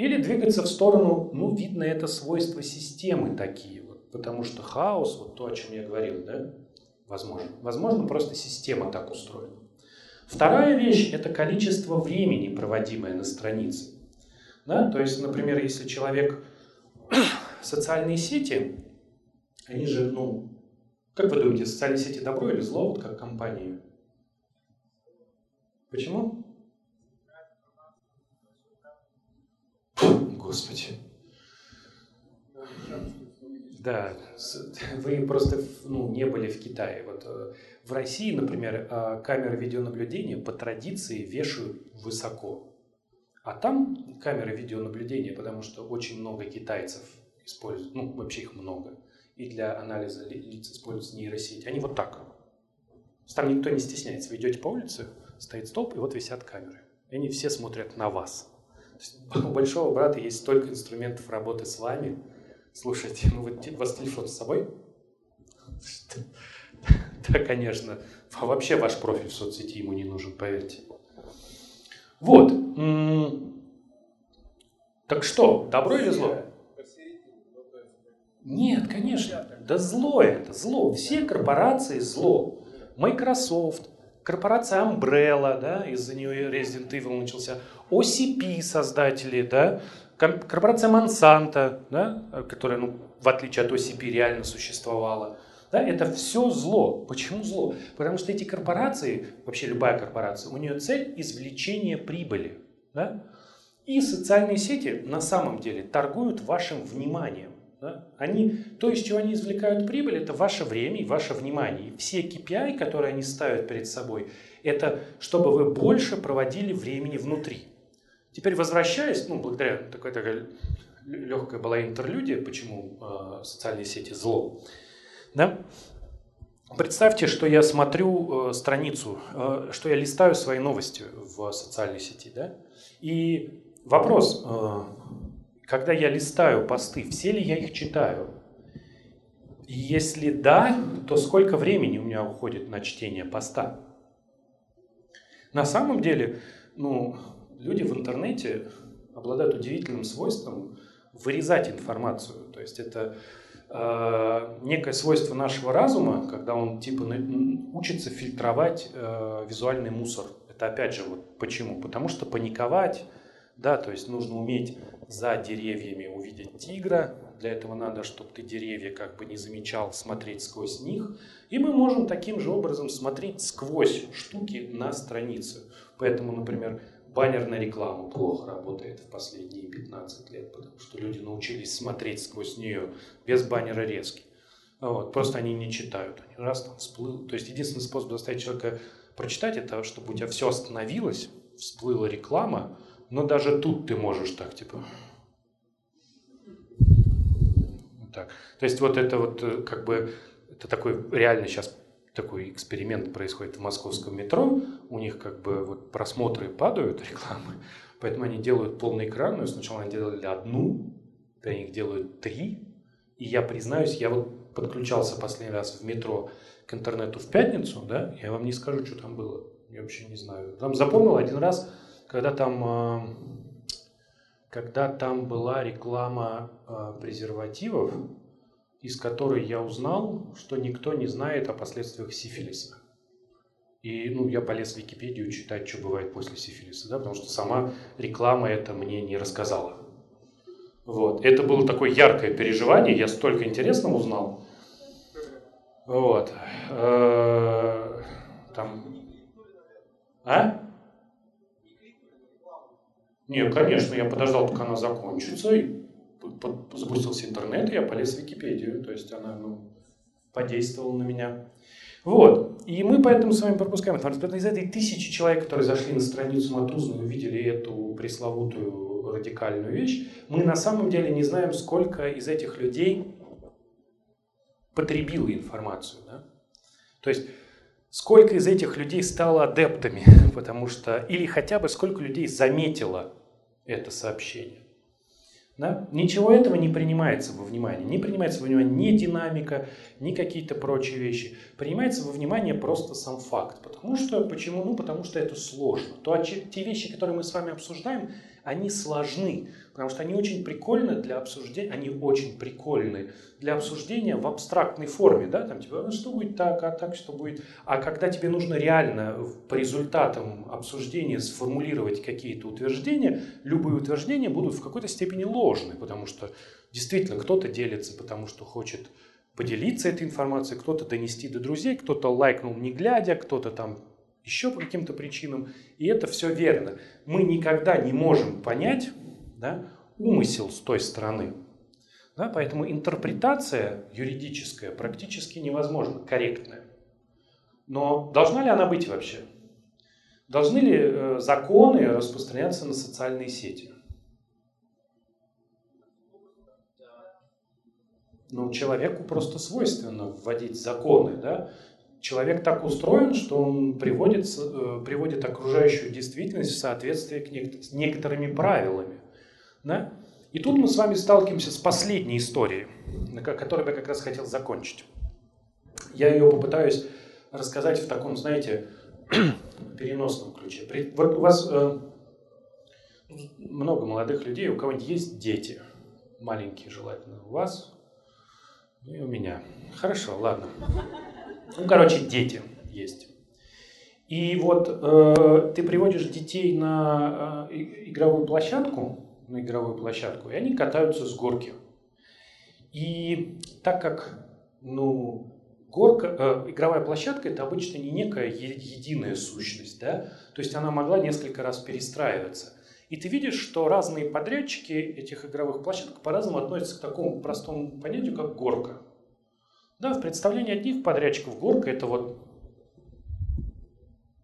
Или двигаться в сторону, ну, видно, это свойства системы такие, вот, потому что хаос, вот то, о чем я говорил, да, возможно. Возможно, просто система так устроена. Вторая вещь – это количество времени, проводимое на странице. Да? То есть, например, если человек социальные сети, они же, ну, как вы думаете, социальные сети добро или зло, вот как компании? Почему? Господи. Да, вы просто ну, не были в Китае. Вот э, в России, например, э, камеры видеонаблюдения по традиции вешают высоко. А там камеры видеонаблюдения, потому что очень много китайцев используют, ну, вообще их много. И для анализа лиц используются нейросети. Они вот так. Там никто не стесняется. Вы идете по улице, стоит столб, и вот висят камеры. И они все смотрят на вас. У большого брата есть столько инструментов работы с вами. Слушайте, ну вот у вас телефон с собой? Да, конечно. А вообще ваш профиль в соцсети ему не нужен, поверьте. Вот. Так что, добро или зло? Нет, конечно. Да зло это, зло. Все корпорации зло. Microsoft, корпорация Umbrella, да, из-за нее Resident Evil начался. OCP создатели, да, корпорация Monsanto, да, которая, ну, в отличие от OCP, реально существовала. Да, это все зло. Почему зло? Потому что эти корпорации, вообще любая корпорация, у нее цель извлечение прибыли. Да? И социальные сети на самом деле торгуют вашим вниманием. Да? Они, то, из чего они извлекают прибыль, это ваше время и ваше внимание. И все KPI, которые они ставят перед собой, это чтобы вы больше проводили времени внутри. Теперь возвращаясь, ну, благодаря такой, такой легкая была интерлюдия, почему э, социальные сети зло. Да? Представьте, что я смотрю э, страницу, э, что я листаю свои новости в социальной сети. Да? И вопрос, э, когда я листаю посты, все ли я их читаю? И если да, то сколько времени у меня уходит на чтение поста? На самом деле, ну, люди в интернете обладают удивительным свойством вырезать информацию. То есть это э, некое свойство нашего разума, когда он типа учится фильтровать э, визуальный мусор. Это опять же вот почему? Потому что паниковать, да, то есть нужно уметь за деревьями увидеть тигра. Для этого надо, чтобы ты деревья как бы не замечал, смотреть сквозь них. И мы можем таким же образом смотреть сквозь штуки на странице. Поэтому, например, баннерная реклама плохо работает в последние 15 лет, потому что люди научились смотреть сквозь нее без баннера резки. Вот, просто они не читают. Они раз там всплыл. То есть единственный способ заставить человека прочитать, это чтобы у тебя все остановилось, всплыла реклама, но даже тут ты можешь так, типа... Так. То есть вот это вот э, как бы, это такой реально сейчас такой эксперимент происходит в московском метро. У них как бы вот просмотры падают рекламы, поэтому они делают полный экран. Но сначала они делали одну, они их делают три. И я признаюсь, я вот подключался последний раз в метро к интернету в пятницу, да, я вам не скажу, что там было. Я вообще не знаю. Там запомнил один раз, когда там, а, когда там была реклама а, презервативов, из которой я узнал, что никто не знает о последствиях сифилиса. И ну, я полез в Википедию читать, что бывает после сифилиса, да, потому что сама реклама это мне не рассказала. Вот. Это было такое яркое переживание, я столько интересного узнал. Вот. Э, там. А? Нет, конечно, я подождал, пока она закончится, и запустился интернет, и я полез в Википедию. То есть она ну, подействовала на меня. Вот. И мы поэтому с вами пропускаем информацию. Из этой тысячи человек, которые зашли на страницу Матузна и увидели эту пресловутую радикальную вещь, мы на самом деле не знаем, сколько из этих людей потребило информацию. Да? То есть сколько из этих людей стало адептами, потому что, или хотя бы сколько людей заметило это сообщение. Да? Ничего этого не принимается во внимание. Не принимается во внимание ни динамика, ни какие-то прочие вещи. Принимается во внимание просто сам факт. Потому что, почему? Ну, потому что это сложно. То, те вещи, которые мы с вами обсуждаем, они сложны, потому что они очень прикольны для обсуждения, они очень прикольны для обсуждения в абстрактной форме, да, там типа, ну, что будет так, а так что будет, а когда тебе нужно реально по результатам обсуждения сформулировать какие-то утверждения, любые утверждения будут в какой-то степени ложны, потому что действительно кто-то делится, потому что хочет поделиться этой информацией, кто-то донести до друзей, кто-то лайкнул не глядя, кто-то там еще по каким-то причинам. И это все верно. Мы никогда не можем понять да, умысел с той стороны. Да, поэтому интерпретация юридическая практически невозможна, корректная. Но должна ли она быть вообще? Должны ли э, законы распространяться на социальные сети? Ну, человеку просто свойственно вводить законы, да? Человек так устроен, что он приводит, э, приводит окружающую действительность в соответствие с некоторыми правилами. Да? И тут мы с вами сталкиваемся с последней историей, на которой я как раз хотел закончить. Я ее попытаюсь рассказать в таком, знаете, переносном ключе. Вот у вас э, много молодых людей, у кого-нибудь есть дети, маленькие желательно. У вас и у меня. Хорошо, ладно. Ну, короче, дети есть. И вот э, ты приводишь детей на э, игровую площадку, на игровую площадку, и они катаются с горки. И так как, ну, горка, э, игровая площадка это обычно не некая единая сущность, да, то есть она могла несколько раз перестраиваться. И ты видишь, что разные подрядчики этих игровых площадок по-разному относятся к такому простому понятию, как горка. Да, в представлении одних подрядчиков горка это вот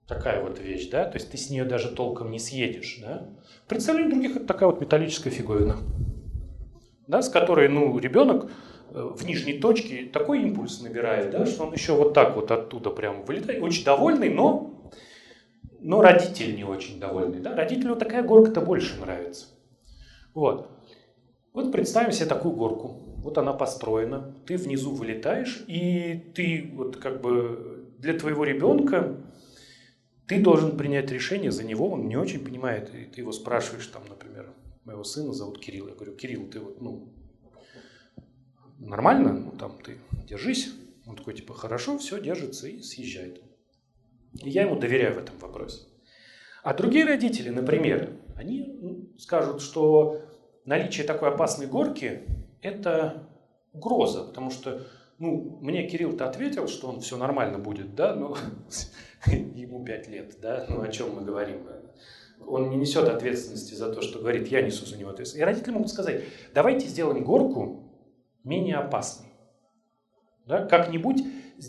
такая вот вещь, да, то есть ты с нее даже толком не съедешь, да. В представлении других это такая вот металлическая фиговина, да, с которой, ну, ребенок э, в нижней точке такой импульс набирает, да, что он еще вот так вот оттуда прям вылетает, очень довольный, но, но родитель не очень довольный, да, родителю такая горка-то больше нравится. Вот. Вот представим себе такую горку вот она построена, ты внизу вылетаешь, и ты вот как бы для твоего ребенка ты должен принять решение за него, он не очень понимает, и ты его спрашиваешь, там, например, моего сына зовут Кирилл, я говорю, Кирилл, ты вот, ну, нормально, ну, там, ты держись, он такой, типа, хорошо, все, держится и съезжает. И я ему доверяю в этом вопросе. А другие родители, например, они ну, скажут, что наличие такой опасной горки это угроза, потому что ну, мне Кирилл-то ответил, что он все нормально будет, да, но ему 5 лет, да, ну о чем мы говорим? Он не несет ответственности за то, что говорит, я несу за него ответственность. И родители могут сказать, давайте сделаем горку менее опасной. Да, как-нибудь,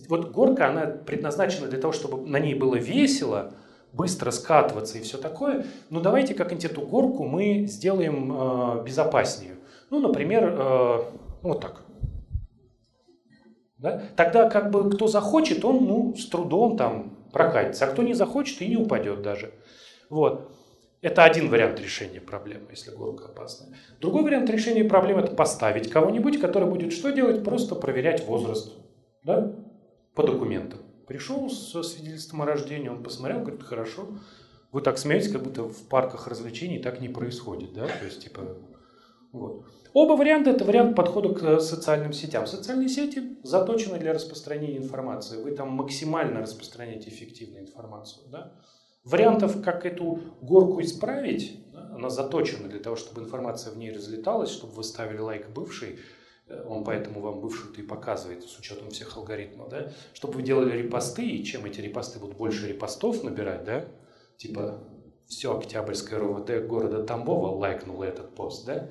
вот горка, она предназначена для того, чтобы на ней было весело, быстро скатываться и все такое, но давайте как-нибудь эту горку мы сделаем э, безопаснее. Ну, например, э, вот так. Да? Тогда как бы кто захочет, он ну, с трудом там прокатится, а кто не захочет и не упадет даже. Вот. Это один вариант решения проблемы, если горка опасная. Другой вариант решения проблемы – это поставить кого-нибудь, который будет что делать? Просто проверять возраст да? по документам. Пришел со свидетельством о рождении, он посмотрел, говорит, хорошо. Вы так смеетесь, как будто в парках развлечений так не происходит. Да? То есть, типа, вот. Оба варианта – это вариант подхода к э, социальным сетям. Социальные сети заточены для распространения информации. Вы там максимально распространяете эффективную информацию. Да? Вариантов, как эту горку исправить, она заточена для того, чтобы информация в ней разлеталась, чтобы вы ставили лайк бывший, э, он поэтому вам бывшую-то и показывает с учетом всех алгоритмов, да, чтобы вы делали репосты, и чем эти репосты будут больше репостов набирать, да, типа все Октябрьское РОВД города Тамбова лайкнуло этот пост, да,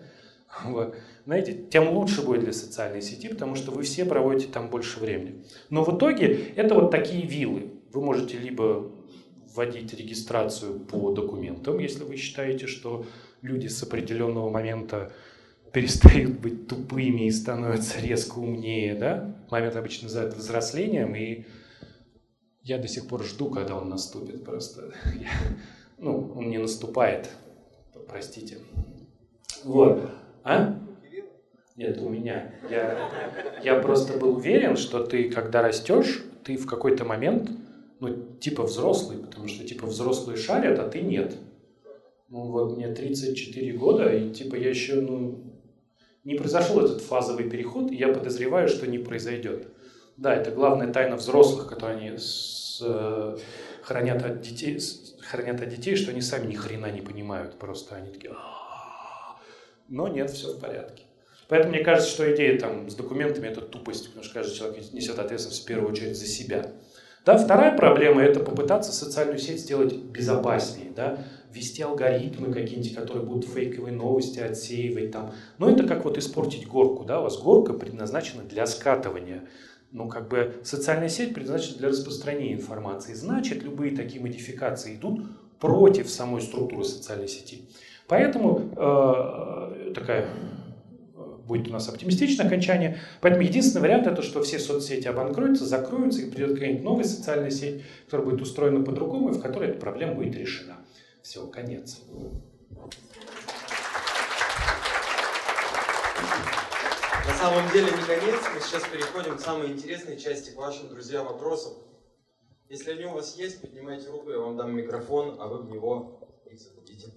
вот. знаете, тем лучше будет для социальной сети, потому что вы все проводите там больше времени. Но в итоге это вот такие вилы. Вы можете либо вводить регистрацию по документам, если вы считаете, что люди с определенного момента перестают быть тупыми и становятся резко умнее, да? Момент обычно называют взрослением, и я до сих пор жду, когда он наступит просто. Я, ну, он не наступает, простите. Вот. А? Нет, у меня. Я, я просто был уверен, что ты, когда растешь, ты в какой-то момент ну, типа взрослый, потому что, типа, взрослые шарят, а ты нет. Ну, вот мне 34 года, и, типа, я еще, ну, не произошел этот фазовый переход, и я подозреваю, что не произойдет. Да, это главная тайна взрослых, которые они с, э, хранят, от детей, с, хранят от детей, что они сами ни хрена не понимают. Просто они такие... Но нет, все в порядке. Поэтому мне кажется, что идея там с документами это тупость, потому что каждый человек несет ответственность в первую очередь за себя. Да, вторая проблема – это попытаться социальную сеть сделать безопаснее, да, ввести алгоритмы какие-нибудь, которые будут фейковые новости отсеивать там. Но это как вот испортить горку, да, у вас горка предназначена для скатывания. Ну, как бы социальная сеть предназначена для распространения информации. Значит, любые такие модификации идут против самой структуры социальной сети. Поэтому э, такая будет у нас оптимистичное окончание. Поэтому единственный вариант это, что все соцсети обанкроются, закроются, и придет какая-нибудь новая социальная сеть, которая будет устроена по-другому, и в которой эта проблема будет решена. Все, конец. На самом деле не конец, мы сейчас переходим к самой интересной части, к вашим, друзья, вопросам. Если они у вас есть, поднимайте руку, я вам дам микрофон, а вы в него их зададите.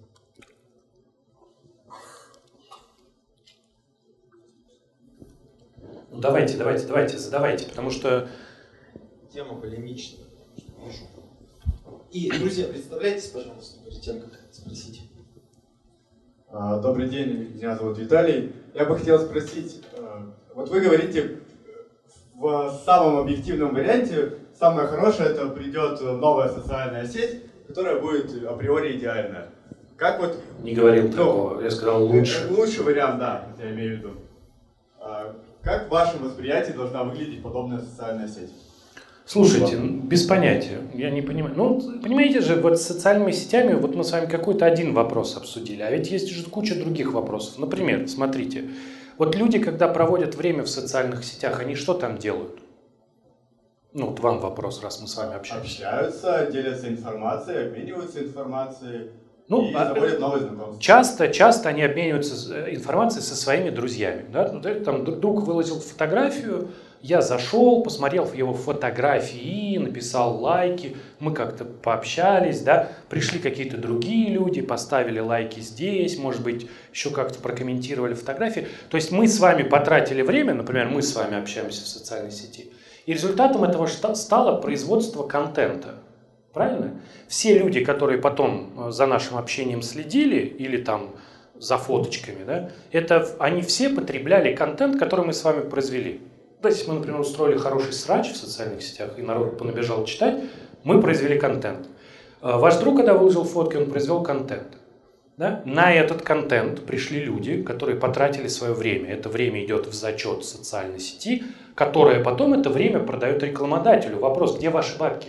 Ну давайте, давайте, давайте, задавайте, потому что... Тема полемичная, вижу. И, друзья, представляйтесь, пожалуйста, перед тем, как спросить. А, добрый день, меня зовут Виталий. Я бы хотел спросить, а, вот вы говорите, в самом объективном варианте самое хорошее это придет новая социальная сеть, которая будет априори идеальная. Как вот... Не говорил ну, такого, я сказал лучше. Лучший вариант, да, я имею в виду. Как в вашем восприятии должна выглядеть подобная социальная сеть? Слушайте, без понятия, я не понимаю. Ну, понимаете же, вот с социальными сетями, вот мы с вами какой-то один вопрос обсудили, а ведь есть же куча других вопросов. Например, смотрите, вот люди, когда проводят время в социальных сетях, они что там делают? Ну, вот вам вопрос, раз мы с вами общаемся. Общаются, делятся информацией, обмениваются информацией, ну, а. Часто, часто они обмениваются э, информацией со своими друзьями. Да? Ну, там друг выложил фотографию, я зашел, посмотрел его фотографии, написал лайки, мы как-то пообщались, да, пришли какие-то другие люди, поставили лайки здесь, может быть, еще как-то прокомментировали фотографии. То есть мы с вами потратили время, например, мы с вами общаемся в социальной сети, и результатом этого стало производство контента. Правильно? Все люди, которые потом э, за нашим общением следили или там за фоточками, да, это они все потребляли контент, который мы с вами произвели. То есть, мы, например, устроили хороший срач в социальных сетях, и народ понабежал читать, мы произвели контент. Э, ваш друг, когда выложил фотки, он произвел контент. Да? На этот контент пришли люди, которые потратили свое время. Это время идет в зачет социальной сети, которая потом это время продает рекламодателю. Вопрос, где ваши бабки?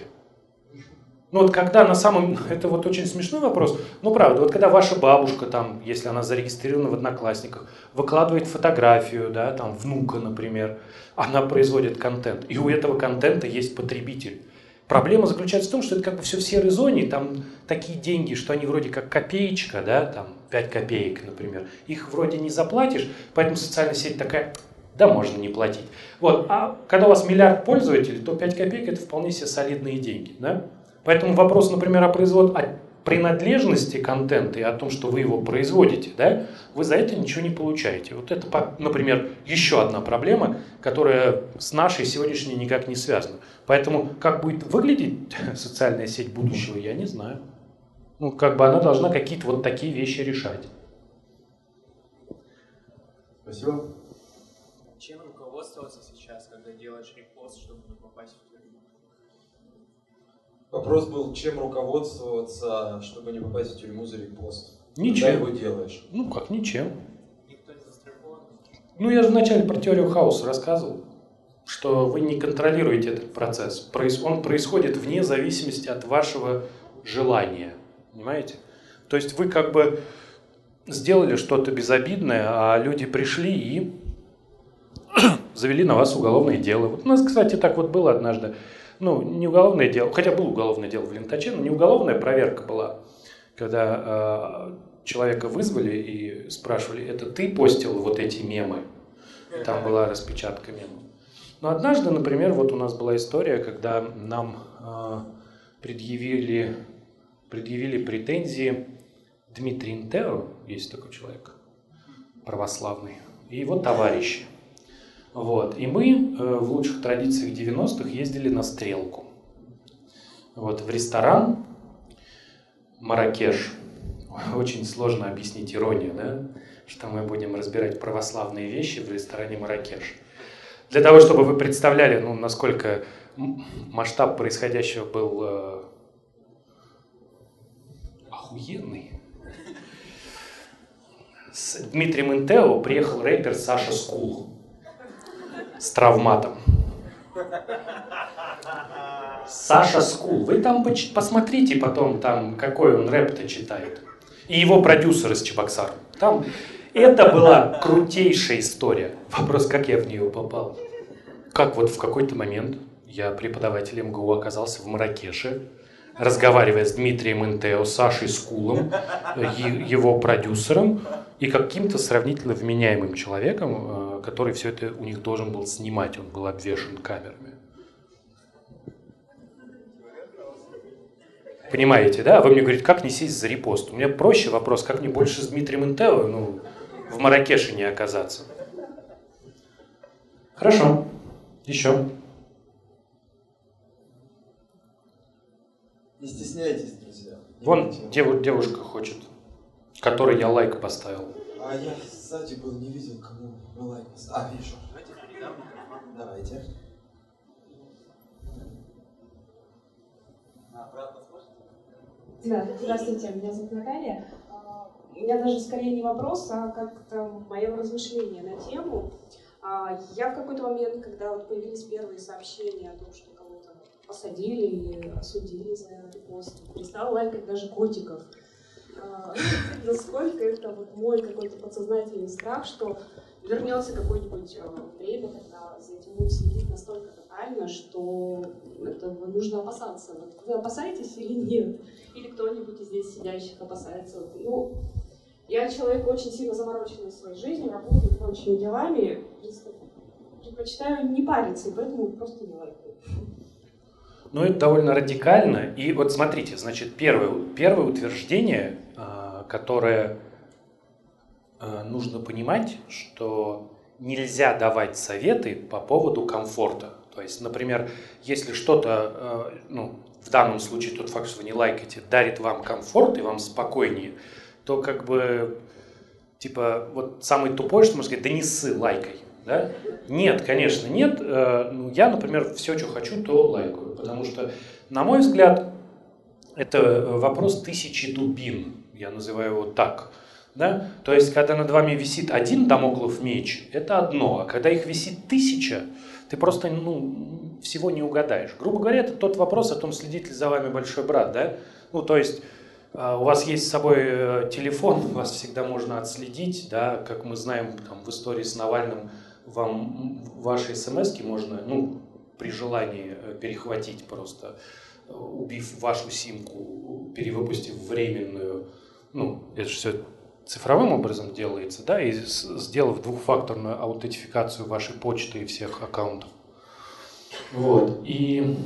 Ну вот когда на самом... Это вот очень смешной вопрос. Ну правда, вот когда ваша бабушка там, если она зарегистрирована в Одноклассниках, выкладывает фотографию, да, там внука, например, она производит контент. И у этого контента есть потребитель. Проблема заключается в том, что это как бы все в серой зоне, там такие деньги, что они вроде как копеечка, да, там 5 копеек, например. Их вроде не заплатишь, поэтому социальная сеть такая, да, можно не платить. Вот, а когда у вас миллиард пользователей, то 5 копеек это вполне себе солидные деньги, да. Поэтому вопрос, например, о, производ... о принадлежности контента и о том, что вы его производите, да, вы за это ничего не получаете. Вот это, например, еще одна проблема, которая с нашей сегодняшней никак не связана. Поэтому как будет выглядеть социальная сеть будущего, я не знаю. Ну, как бы она должна какие-то вот такие вещи решать. Спасибо. Чем руководствоваться сейчас, когда делаешь репост, Вопрос был, чем руководствоваться, чтобы не попасть в тюрьму за репост? Ничем. Когда его делаешь? Ну, как ничем. Никто не застрахован? Ну, я же вначале про теорию хаоса рассказывал, что вы не контролируете этот процесс. Он происходит вне зависимости от вашего желания. Понимаете? То есть вы как бы сделали что-то безобидное, а люди пришли и завели на вас уголовное дело. Вот у нас, кстати, так вот было однажды. Ну, не уголовное дело, хотя было уголовное дело в Лентаче, но не уголовная проверка была, когда э, человека вызвали и спрашивали, это ты постил вот эти мемы? И там была распечатка мемов. Но однажды, например, вот у нас была история, когда нам э, предъявили, предъявили претензии Дмитрий Интео, есть такой человек, православный, и его товарищи. Вот. И мы э, в лучших традициях 90-х ездили на стрелку. Вот, в ресторан Маракеш. Очень сложно объяснить иронию, да? Что мы будем разбирать православные вещи в ресторане Маракеш. Для того, чтобы вы представляли, ну, насколько масштаб происходящего был э, охуенный. С Дмитрием Энтео приехал рэпер Саша Скул с травматом. Саша Скул. Вы там посмотрите потом, там, какой он рэп-то читает. И его продюсер из Чебоксар. Там это была крутейшая история. Вопрос, как я в нее попал. Как вот в какой-то момент я преподавателем МГУ оказался в Маракеше, разговаривая с Дмитрием Интео, Сашей Скулом, его продюсером и каким-то сравнительно вменяемым человеком, э, который все это у них должен был снимать. Он был обвешен камерами. Понимаете, да? Вы мне говорите, как не сесть за репост? У меня проще вопрос, как мне больше с Дмитрием Интео ну, в Маракеше не оказаться? Хорошо. Еще. Не стесняйтесь, друзья. Вон дев- девушка хочет, которой я лайк поставил. А я сзади был, не видел, кому вы лайк поставили. А, вижу. Давайте сможете? Да, здравствуйте, меня зовут Наталья. А, У меня даже скорее не вопрос, а как-то мое размышление на тему. А, Я в какой-то момент, когда вот появились первые сообщения о том, что посадили или осудили за репост, перестала лайкать даже котиков. А, Насколько это вот мой какой-то подсознательный страх, что вернется какое-нибудь а, время, когда за этим будут следить настолько тотально, что этого нужно опасаться. Вот вы опасаетесь или нет? Или кто-нибудь из здесь сидящих опасается? Ну, я человек очень сильно замороченный своей жизнью, работой и прочими делами. Предпочитаю не париться, и поэтому просто не лайкаю. Ну, это довольно радикально. И вот смотрите, значит, первое, первое утверждение, а, которое а, нужно понимать, что нельзя давать советы по поводу комфорта. То есть, например, если что-то, а, ну, в данном случае тот факт, что вы не лайкаете, дарит вам комфорт и вам спокойнее, то как бы, типа, вот самый тупой, что можно сказать, да не ссы, лайкай. Да? Нет, конечно, нет. Э, ну, Я, например, все, что хочу, то лайкаю. Потому что, на мой взгляд, это э, вопрос тысячи дубин. Я называю его так. Да? То есть, когда над вами висит один домоклов меч, это одно. А когда их висит тысяча, ты просто ну, всего не угадаешь. Грубо говоря, это тот вопрос о том, следит ли за вами большой брат. Да? Ну, то есть, а, у вас есть с собой э, телефон, вас всегда можно отследить, да, как мы знаем там, в истории с Навальным, вам ваши смс можно, ну, при желании э, перехватить просто, э, убив вашу симку, перевыпустив временную, ну, это же все цифровым образом делается, да, и сделав двухфакторную аутентификацию вашей почты и всех аккаунтов. Вот, и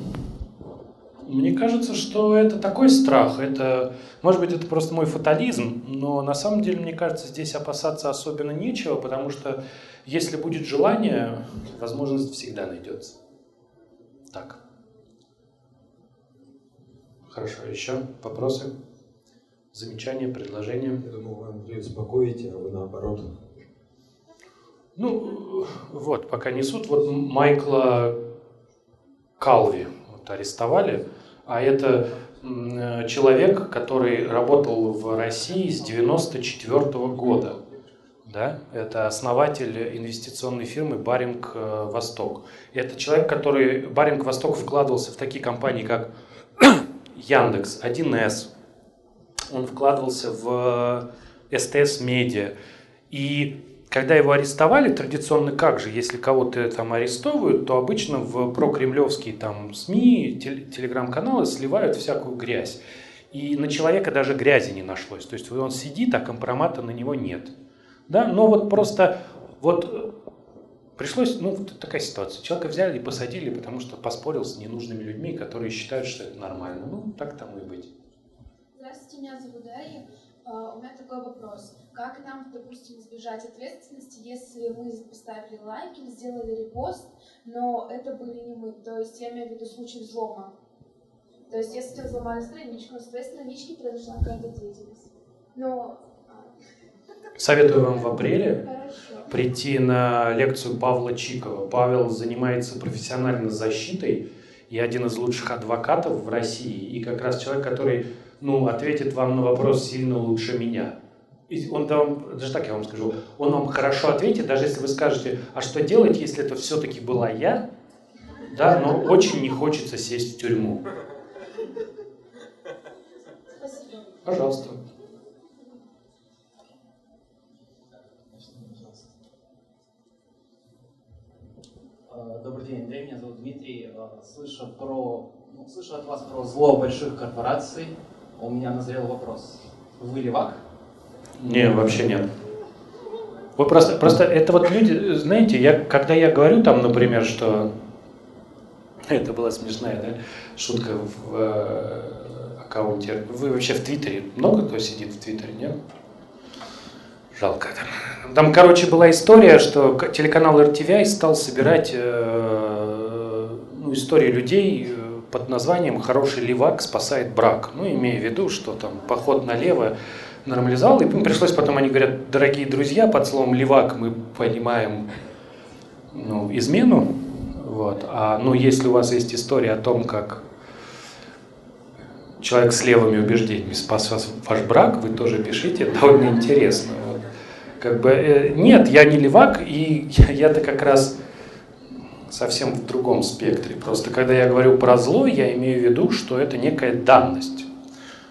мне кажется, что это такой страх, это, может быть, это просто мой фатализм, но на самом деле, мне кажется, здесь опасаться особенно нечего, потому что если будет желание, возможность всегда найдется. Так. Хорошо, еще вопросы? Замечания, предложения? Я думал, вы успокоите, а вы наоборот. Ну, вот, пока несут. Вот Майкла Калви вот, арестовали, а это человек, который работал в России с 94 года. Да? Это основатель инвестиционной фирмы Баринг э, Восток. Это человек, который Баринг Восток вкладывался в такие компании, как Яндекс, 1С. Он вкладывался в СТС Медиа. И когда его арестовали, традиционно как же, если кого-то там арестовывают, то обычно в прокремлевские там СМИ, телеграм-каналы сливают всякую грязь. И на человека даже грязи не нашлось. То есть он сидит, а компромата на него нет. Да? Но вот просто вот э, пришлось, ну, такая ситуация. Человека взяли и посадили, потому что поспорил с ненужными людьми, которые считают, что это нормально. Ну, так тому и быть. Здравствуйте, меня зовут Дарья. Uh, у меня такой вопрос. Как нам, допустим, избежать ответственности, если мы поставили лайк или сделали репост, но это были не мы? То есть я имею в виду случай взлома. То есть если взломали страничку, соответственно, страничке произошла какая-то деятельность. Но... А, Советую вам в апреле Хорошо. прийти на лекцию Павла Чикова. Павел занимается профессиональной защитой и один из лучших адвокатов в России. И как раз человек, который ну, ответит вам на вопрос сильно лучше меня. И он вам, даже так я вам скажу, он вам хорошо ответит, даже если вы скажете, а что делать, если это все-таки была я, да, но очень не хочется сесть в тюрьму. Пожалуйста. А, добрый день, меня зовут Дмитрий. А, слышу, про, ну, слышу от вас про зло больших корпораций, у меня назрел вопрос. Вы левак? Не, вообще нет. Вы просто, просто это вот люди, знаете, я, когда я говорю там, например, что это была смешная, да, шутка в э, аккаунте. Вы вообще в Твиттере, много кто сидит в Твиттере, нет? Жалко. Там, там короче, была история, что телеканал RTVI стал собирать э, ну, истории людей, под названием «Хороший левак спасает брак». Ну, имея в виду, что там поход налево нормализовал. И пришлось потом, они говорят, дорогие друзья, под словом «левак» мы понимаем ну, измену. Вот. А ну, если у вас есть история о том, как человек с левыми убеждениями спас вас, ваш брак, вы тоже пишите, довольно интересно. Вот. Как бы, э, нет, я не левак, и я-то как раз совсем в другом спектре. Просто когда я говорю про зло, я имею в виду, что это некая данность.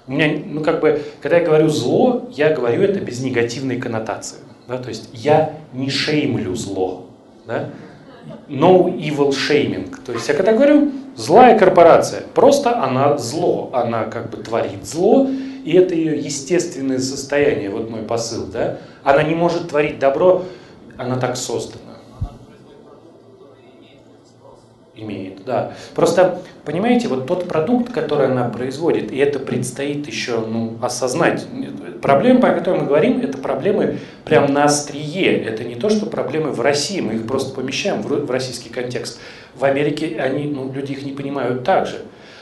У меня, ну как бы, когда я говорю зло, я говорю это без негативной коннотации. Да? То есть я не шеймлю зло. Да? No evil shaming. То есть я когда говорю злая корпорация, просто она зло, она как бы творит зло, и это ее естественное состояние, вот мой посыл, да? Она не может творить добро, она так создана. Имеет, да. Просто, понимаете, вот тот продукт, который она производит, и это предстоит еще ну, осознать. Проблемы, по которым мы говорим, это проблемы прям на острие. Это не то, что проблемы в России, мы их просто помещаем в российский контекст. В Америке они, ну, люди их не понимают так же.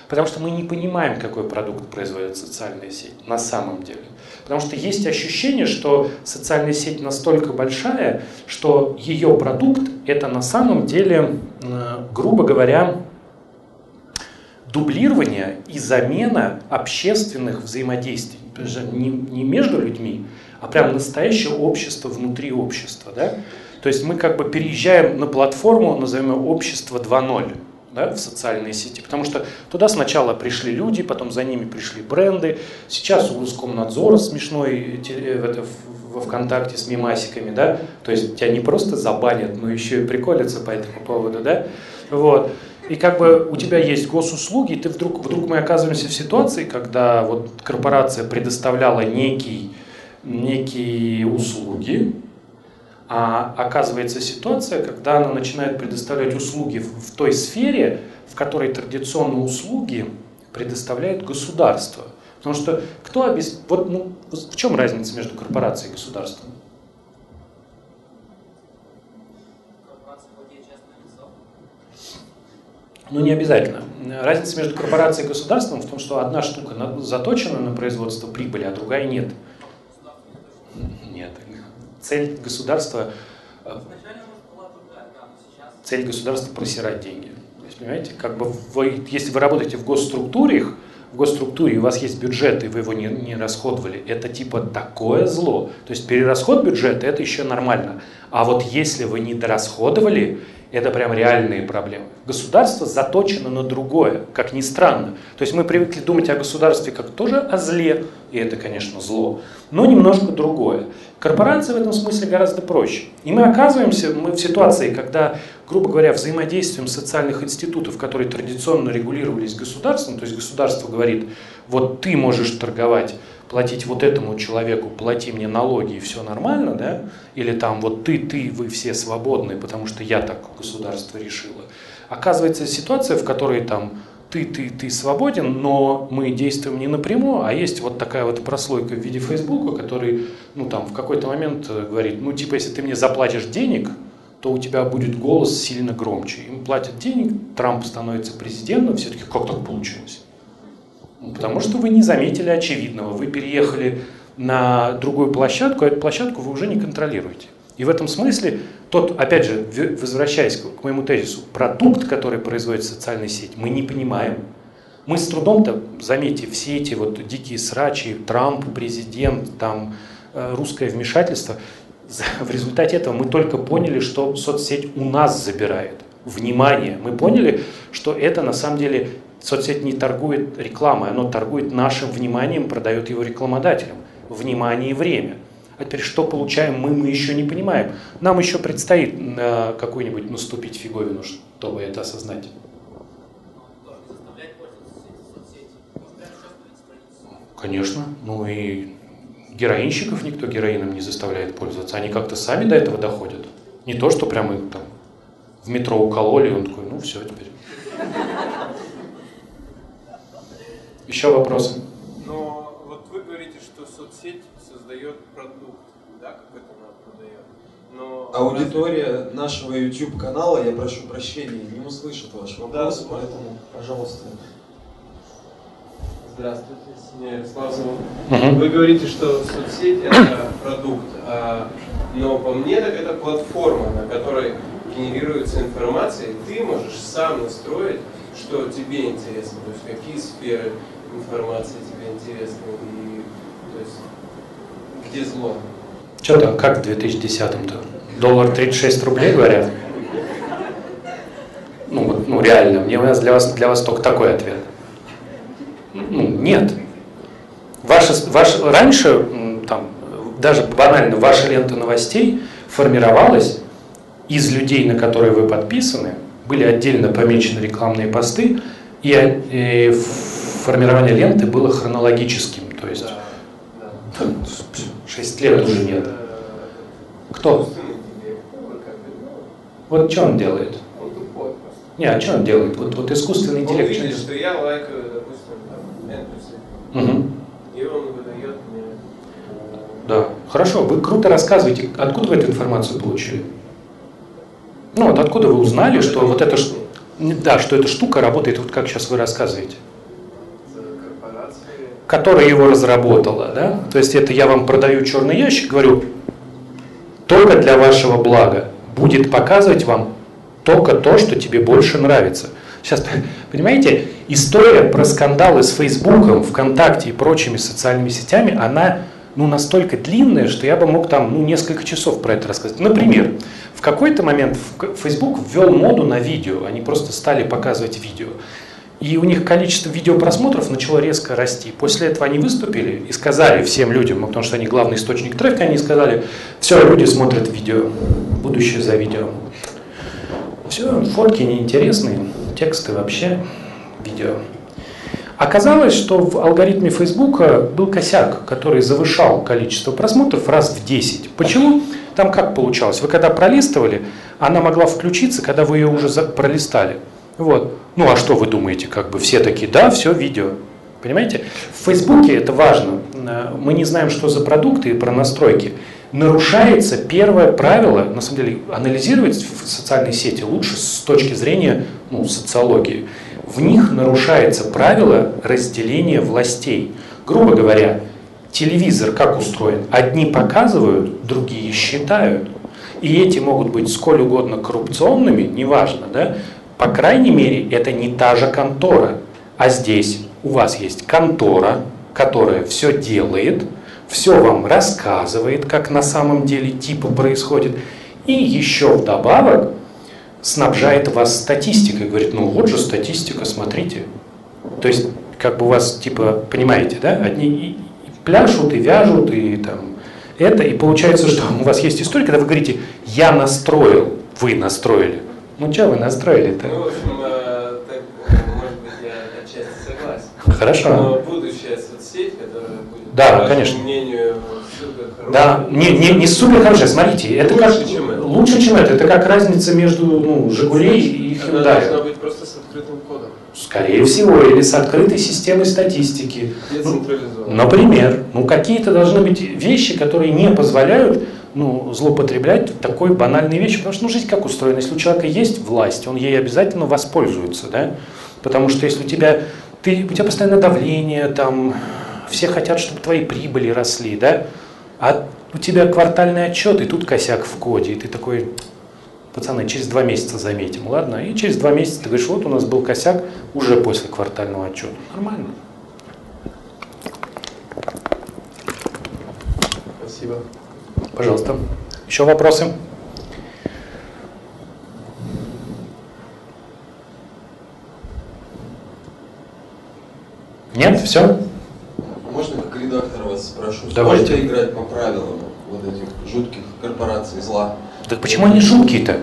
Потому что мы не понимаем, какой продукт производит социальная сеть на самом деле. Потому что есть ощущение, что социальная сеть настолько большая, что ее продукт это на самом деле, грубо говоря, дублирование и замена общественных взаимодействий. Не, не между людьми, а прям настоящее общество внутри общества. Да? То есть мы как бы переезжаем на платформу, назовем ее общество 2.0 да, в социальные сети, потому что туда сначала пришли люди, потом за ними пришли бренды. Сейчас у Роскомнадзора смешной э, это, во ВКонтакте с мимасиками, да, то есть тебя не просто забанят, но еще и приколятся по этому поводу, да, вот. И как бы у тебя есть госуслуги, и ты вдруг, вдруг мы оказываемся в ситуации, когда вот корпорация предоставляла некий, некие услуги, а оказывается ситуация, когда она начинает предоставлять услуги в, той сфере, в которой традиционно услуги предоставляет государство. Потому что кто обес... вот, ну, в чем разница между корпорацией и государством? Ну, не обязательно. разница между корпорацией и государством в том, что одна штука заточена на производство прибыли, а другая нет. Нет. Цель государства цель государства просирать деньги. То есть, понимаете, как бы вы, если вы работаете в госструктуре, в госструктуре, у вас есть бюджет, и вы его не, не расходовали, это типа такое зло. То есть перерасход бюджета это еще нормально. А вот если вы не дорасходовали, это прям реальные проблемы. Государство заточено на другое, как ни странно. То есть мы привыкли думать о государстве как тоже о зле, и это, конечно, зло, но немножко другое. Корпорация в этом смысле гораздо проще. И мы оказываемся мы в ситуации, когда, грубо говоря, взаимодействием социальных институтов, которые традиционно регулировались государством, то есть государство говорит, вот ты можешь торговать платить вот этому человеку, плати мне налоги и все нормально, да? Или там вот ты, ты, вы все свободны, потому что я так государство решило. Оказывается ситуация, в которой там ты, ты, ты свободен, но мы действуем не напрямую, а есть вот такая вот прослойка в виде Фейсбука, который, ну там, в какой-то момент э, говорит, ну типа, если ты мне заплатишь денег, то у тебя будет голос сильно громче. Им платят денег, Трамп становится президентом, все-таки как так получилось? Потому что вы не заметили очевидного. Вы переехали на другую площадку, а эту площадку вы уже не контролируете. И в этом смысле тот, опять же, возвращаясь к моему тезису, продукт, который производит социальная сеть, мы не понимаем. Мы с трудом-то, заметьте, все эти вот дикие срачи, Трамп, президент, там, э, русское вмешательство, в результате этого мы только поняли, что соцсеть у нас забирает внимание. Мы поняли, что это на самом деле Соцсеть не торгует рекламой, оно торгует нашим вниманием, продает его рекламодателям. Внимание и время. А теперь что получаем мы, мы еще не понимаем. Нам еще предстоит на какую-нибудь наступить фиговину, чтобы это осознать. Конечно. Ну и героинщиков никто героином не заставляет пользоваться. Они как-то сами до этого доходят. Не то, что прямо их там в метро укололи, и он такой, ну все, теперь. Еще вопросы? Но вот вы говорите, что соцсеть создает продукт, да, как это она продает. Но Аудитория разве... нашего YouTube канала, я прошу прощения, не услышит ваш вопрос, да, поэтому, пожалуйста. Здравствуйте, меня Ярослав угу. Вы говорите, что соцсеть это продукт, а, но по мне так это платформа, на которой генерируется информация, и ты можешь сам настроить, что тебе интересно, то есть какие сферы информация тебе интересна и то есть где зло? Что там, как в 2010-м-то? Доллар 36 рублей, говорят? Ну, ну реально, мне у нас для вас, для вас только такой ответ. Ну, нет. Ваша, ваш, раньше, там, даже банально, ваша лента новостей формировалась из людей, на которые вы подписаны, были отдельно помечены рекламные посты, и, и формирование ленты было хронологическим, то есть да, да. 6 лет уже нет. Кто? Вот что он делает? Не, а что он делает? Вот, вот искусственный интеллект. Он видит, что я лайкаю, допустим, там, угу. и он выдает мне... Да, хорошо, вы круто рассказываете. Откуда вы эту информацию получили? Ну вот откуда вы узнали, что вот эта, да, что эта штука работает, вот как сейчас вы рассказываете? Которая его разработала. Да? То есть это я вам продаю черный ящик, говорю, только для вашего блага будет показывать вам только то, что тебе больше нравится. Сейчас, понимаете, история про скандалы с Фейсбуком, ВКонтакте и прочими социальными сетями, она ну, настолько длинная, что я бы мог там ну, несколько часов про это рассказать. Например, в какой-то момент Facebook ввел моду на видео, они просто стали показывать видео. И у них количество видеопросмотров начало резко расти. После этого они выступили и сказали всем людям, ну, потому что они главный источник трафика, они сказали, все, люди смотрят видео, будущее за видео. Все, фотки неинтересные, тексты вообще, видео. Оказалось, что в алгоритме Фейсбука был косяк, который завышал количество просмотров раз в 10. Почему? Там как получалось? Вы когда пролистывали, она могла включиться, когда вы ее уже пролистали. Вот. Ну а что вы думаете, как бы все такие, да, все видео. Понимаете? В Фейсбуке это важно. Э, мы не знаем, что за продукты и про настройки. Нарушается первое правило, на самом деле, анализировать в социальной сети лучше с точки зрения ну, социологии. в них нарушается правило разделения властей. Грубо говоря, телевизор как устроен? Одни показывают, другие считают. И эти могут быть сколь угодно коррупционными, неважно, да? По крайней мере, это не та же контора. А здесь у вас есть контора, которая все делает, все вам рассказывает, как на самом деле типа происходит. И еще вдобавок снабжает вас статистикой. Говорит, ну вот же статистика, смотрите. То есть, как бы у вас, типа, понимаете, да, одни и пляшут, и вяжут, и там это, и получается, что у вас есть история, когда вы говорите, я настроил, вы настроили. Ну, что вы настроили-то? Ну, в общем, э, так, может быть, я отчасти согласен. Хорошо. Но будущая соцсеть, которая будет, Да, по конечно. мнению, супер Да, не, не, не супер хорошая, смотрите, это Лучше, как, чем это. лучше, чем это. Это как разница между ну, Жигулей и Она должна быть просто с открытым кодом, Скорее всего, или с открытой системой статистики. Ну. Например, ну какие-то должны быть вещи, которые не позволяют ну, злоупотреблять такой банальной вещью. Потому что ну, жизнь как устроена? Если у человека есть власть, он ей обязательно воспользуется. Да? Потому что если у тебя, ты, у тебя постоянное давление, там, все хотят, чтобы твои прибыли росли, да? а у тебя квартальный отчет, и тут косяк в коде, и ты такой, пацаны, через два месяца заметим, ладно? И через два месяца ты говоришь, вот у нас был косяк уже после квартального отчета. Нормально. Спасибо. Пожалуйста. Еще вопросы? Нет? Все? Можно как редактор вас спрошу? Давайте. Сможете играть по правилам вот этих жутких корпораций зла? Так почему они жуткие-то?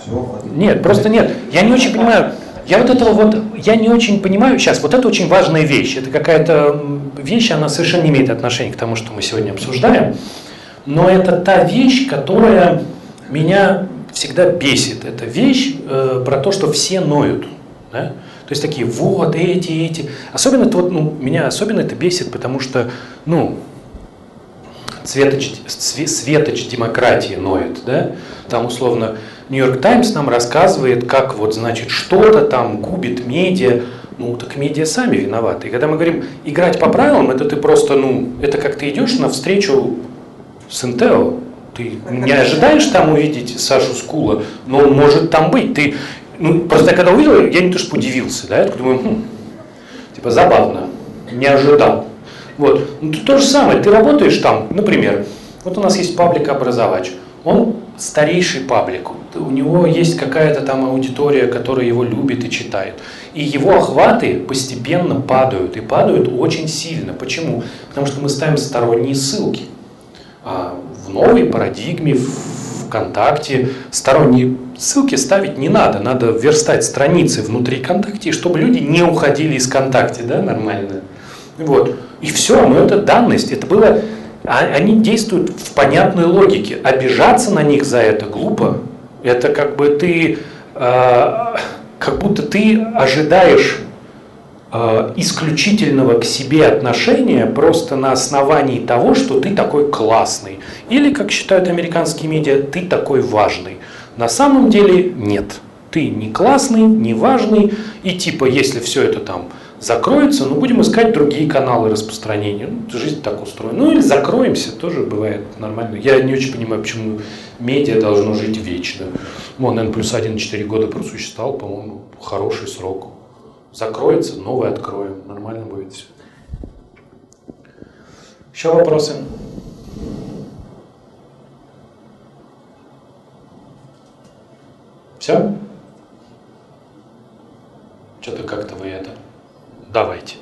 Все, Нет, просто нет. Я не очень понимаю. Я вот этого вот, я не очень понимаю сейчас, вот это очень важная вещь. Это какая-то вещь, она совершенно не имеет отношения к тому, что мы сегодня обсуждаем. Но это та вещь, которая меня всегда бесит. Это вещь э, про то, что все ноют. да? То есть такие, вот эти, эти. Особенно это вот, ну, меня особенно это бесит, потому что, ну, светоч, све- светоч демократии ноет, да? Там условно Нью-Йорк Таймс нам рассказывает, как вот, значит, что-то там губит медиа. Ну, так медиа сами виноваты. И когда мы говорим играть по правилам, это ты просто, ну, это как ты идешь навстречу с Интео. Ты не ожидаешь там увидеть Сашу Скула, но он может там быть. Ты, ну, просто я когда увидел, я не то что удивился, да, я думаю, хм, типа забавно, не ожидал. Вот. Ну, тут то же самое, ты работаешь там, например, вот у нас есть паблик образовач, он старейший паблик, у него есть какая-то там аудитория, которая его любит и читает. И его охваты постепенно падают, и падают очень сильно. Почему? Потому что мы ставим сторонние ссылки. А в новой парадигме, в ВКонтакте сторонние ссылки ставить не надо. Надо верстать страницы внутри ВКонтакте, чтобы люди не уходили из ВКонтакте, да, нормально. Вот. И все, но это данность. Это было... а- Они действуют в понятной логике. Обижаться на них за это глупо. Это как бы ты... э, как будто ты ожидаешь э, исключительного к себе отношения просто на основании того, что ты такой классный. Или, как считают американские медиа, ты такой важный. На самом деле нет. Ты не классный, не важный, и типа, если все это там закроется, ну будем искать другие каналы распространения. Ну, жизнь так устроена. Ну или закроемся, тоже бывает нормально. Я не очень понимаю, почему медиа должно жить вечно. Вон, N плюс 1 4 года просуществовал, по-моему, хороший срок. Закроется, новый откроем. Нормально будет все. Еще вопросы? Все? Что-то как-то вы это... Давайте.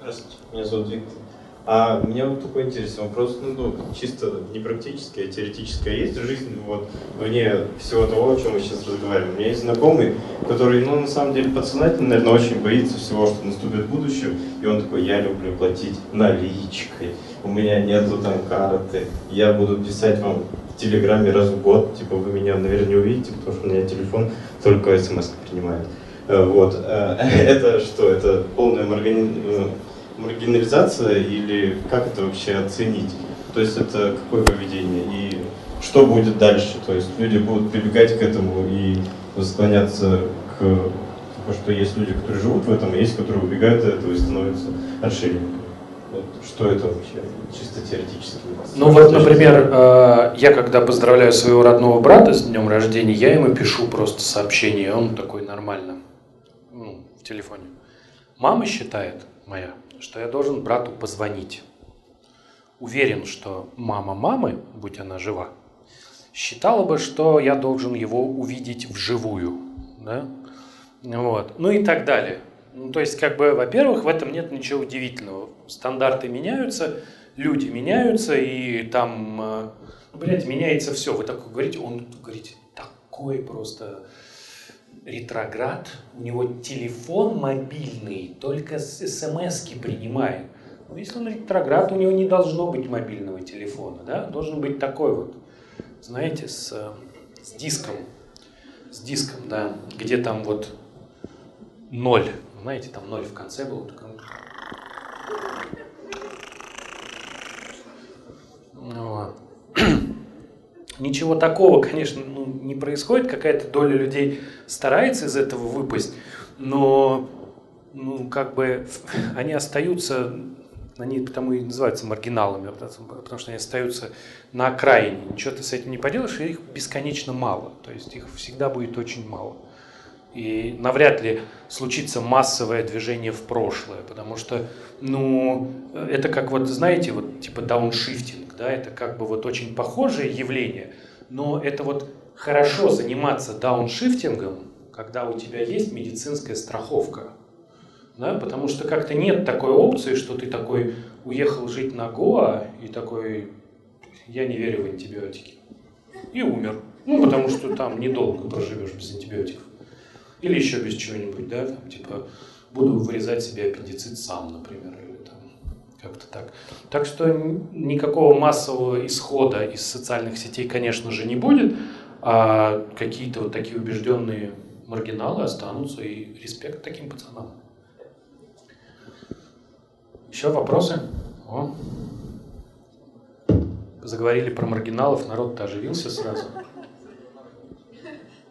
Здравствуйте, меня зовут Виктор. А меня вот такой интересный вопрос, ну, ну, чисто не практический, а теоретический. А есть жизнь вот вне всего того, о чем мы сейчас разговариваем? У меня есть знакомый, который, ну, на самом деле, подсознательно, наверное, очень боится всего, что наступит в будущем. И он такой, я люблю платить наличкой, у меня нету там карты, я буду писать вам в Телеграме раз в год, типа, вы меня, наверное, не увидите, потому что у меня телефон только смс принимает. Э, Вот. Э, Это что? Это полная э, маргинализация или как это вообще оценить? То есть это какое поведение? И что будет дальше? То есть люди будут прибегать к этому и склоняться к тому, что есть люди, которые живут в этом, и есть, которые убегают от этого и становятся отшельниками. Что это вообще, чисто теоретически? Ну вот, например, э, я когда поздравляю своего родного брата с днем рождения, я ему пишу просто сообщение, он такой нормально, ну, в телефоне. Мама считает, моя, что я должен брату позвонить. Уверен, что мама мамы, будь она жива, считала бы, что я должен его увидеть вживую. Да? Вот. Ну и так далее. Ну, то есть, как бы, во-первых, в этом нет ничего удивительного. Стандарты меняются, люди меняются, и там, э, ну, блядь, меняется все. Вы такой говорите, он говорите, такой просто ретроград, у него телефон мобильный, только смс принимает. Но если он ретроград, у него не должно быть мобильного телефона, да? Должен быть такой вот, знаете, с, с диском, с диском, да, где там вот ноль, знаете, там ноль в конце был, такой... Вот. Ничего такого, конечно, ну, не происходит. Какая-то доля людей старается из этого выпасть, но ну, как бы они остаются, они потому и называются маргиналами, потому что они остаются на окраине. Ничего ты с этим не поделаешь, и их бесконечно мало. То есть их всегда будет очень мало. И навряд ли случится массовое движение в прошлое, потому что, ну, это как вот, знаете, вот типа дауншифтинг, да, это как бы вот очень похожее явление, но это вот хорошо заниматься дауншифтингом, когда у тебя есть медицинская страховка, да, потому что как-то нет такой опции, что ты такой уехал жить на Гоа и такой, я не верю в антибиотики, и умер. Ну, потому что там недолго проживешь без антибиотиков. Или еще без чего-нибудь, да, там, типа, буду вырезать себе аппендицит сам, например, или там как-то так. Так что никакого массового исхода из социальных сетей, конечно же, не будет, а какие-то вот такие убежденные маргиналы останутся, и респект таким пацанам. Еще вопросы? О. Заговорили про маргиналов, народ-то оживился сразу.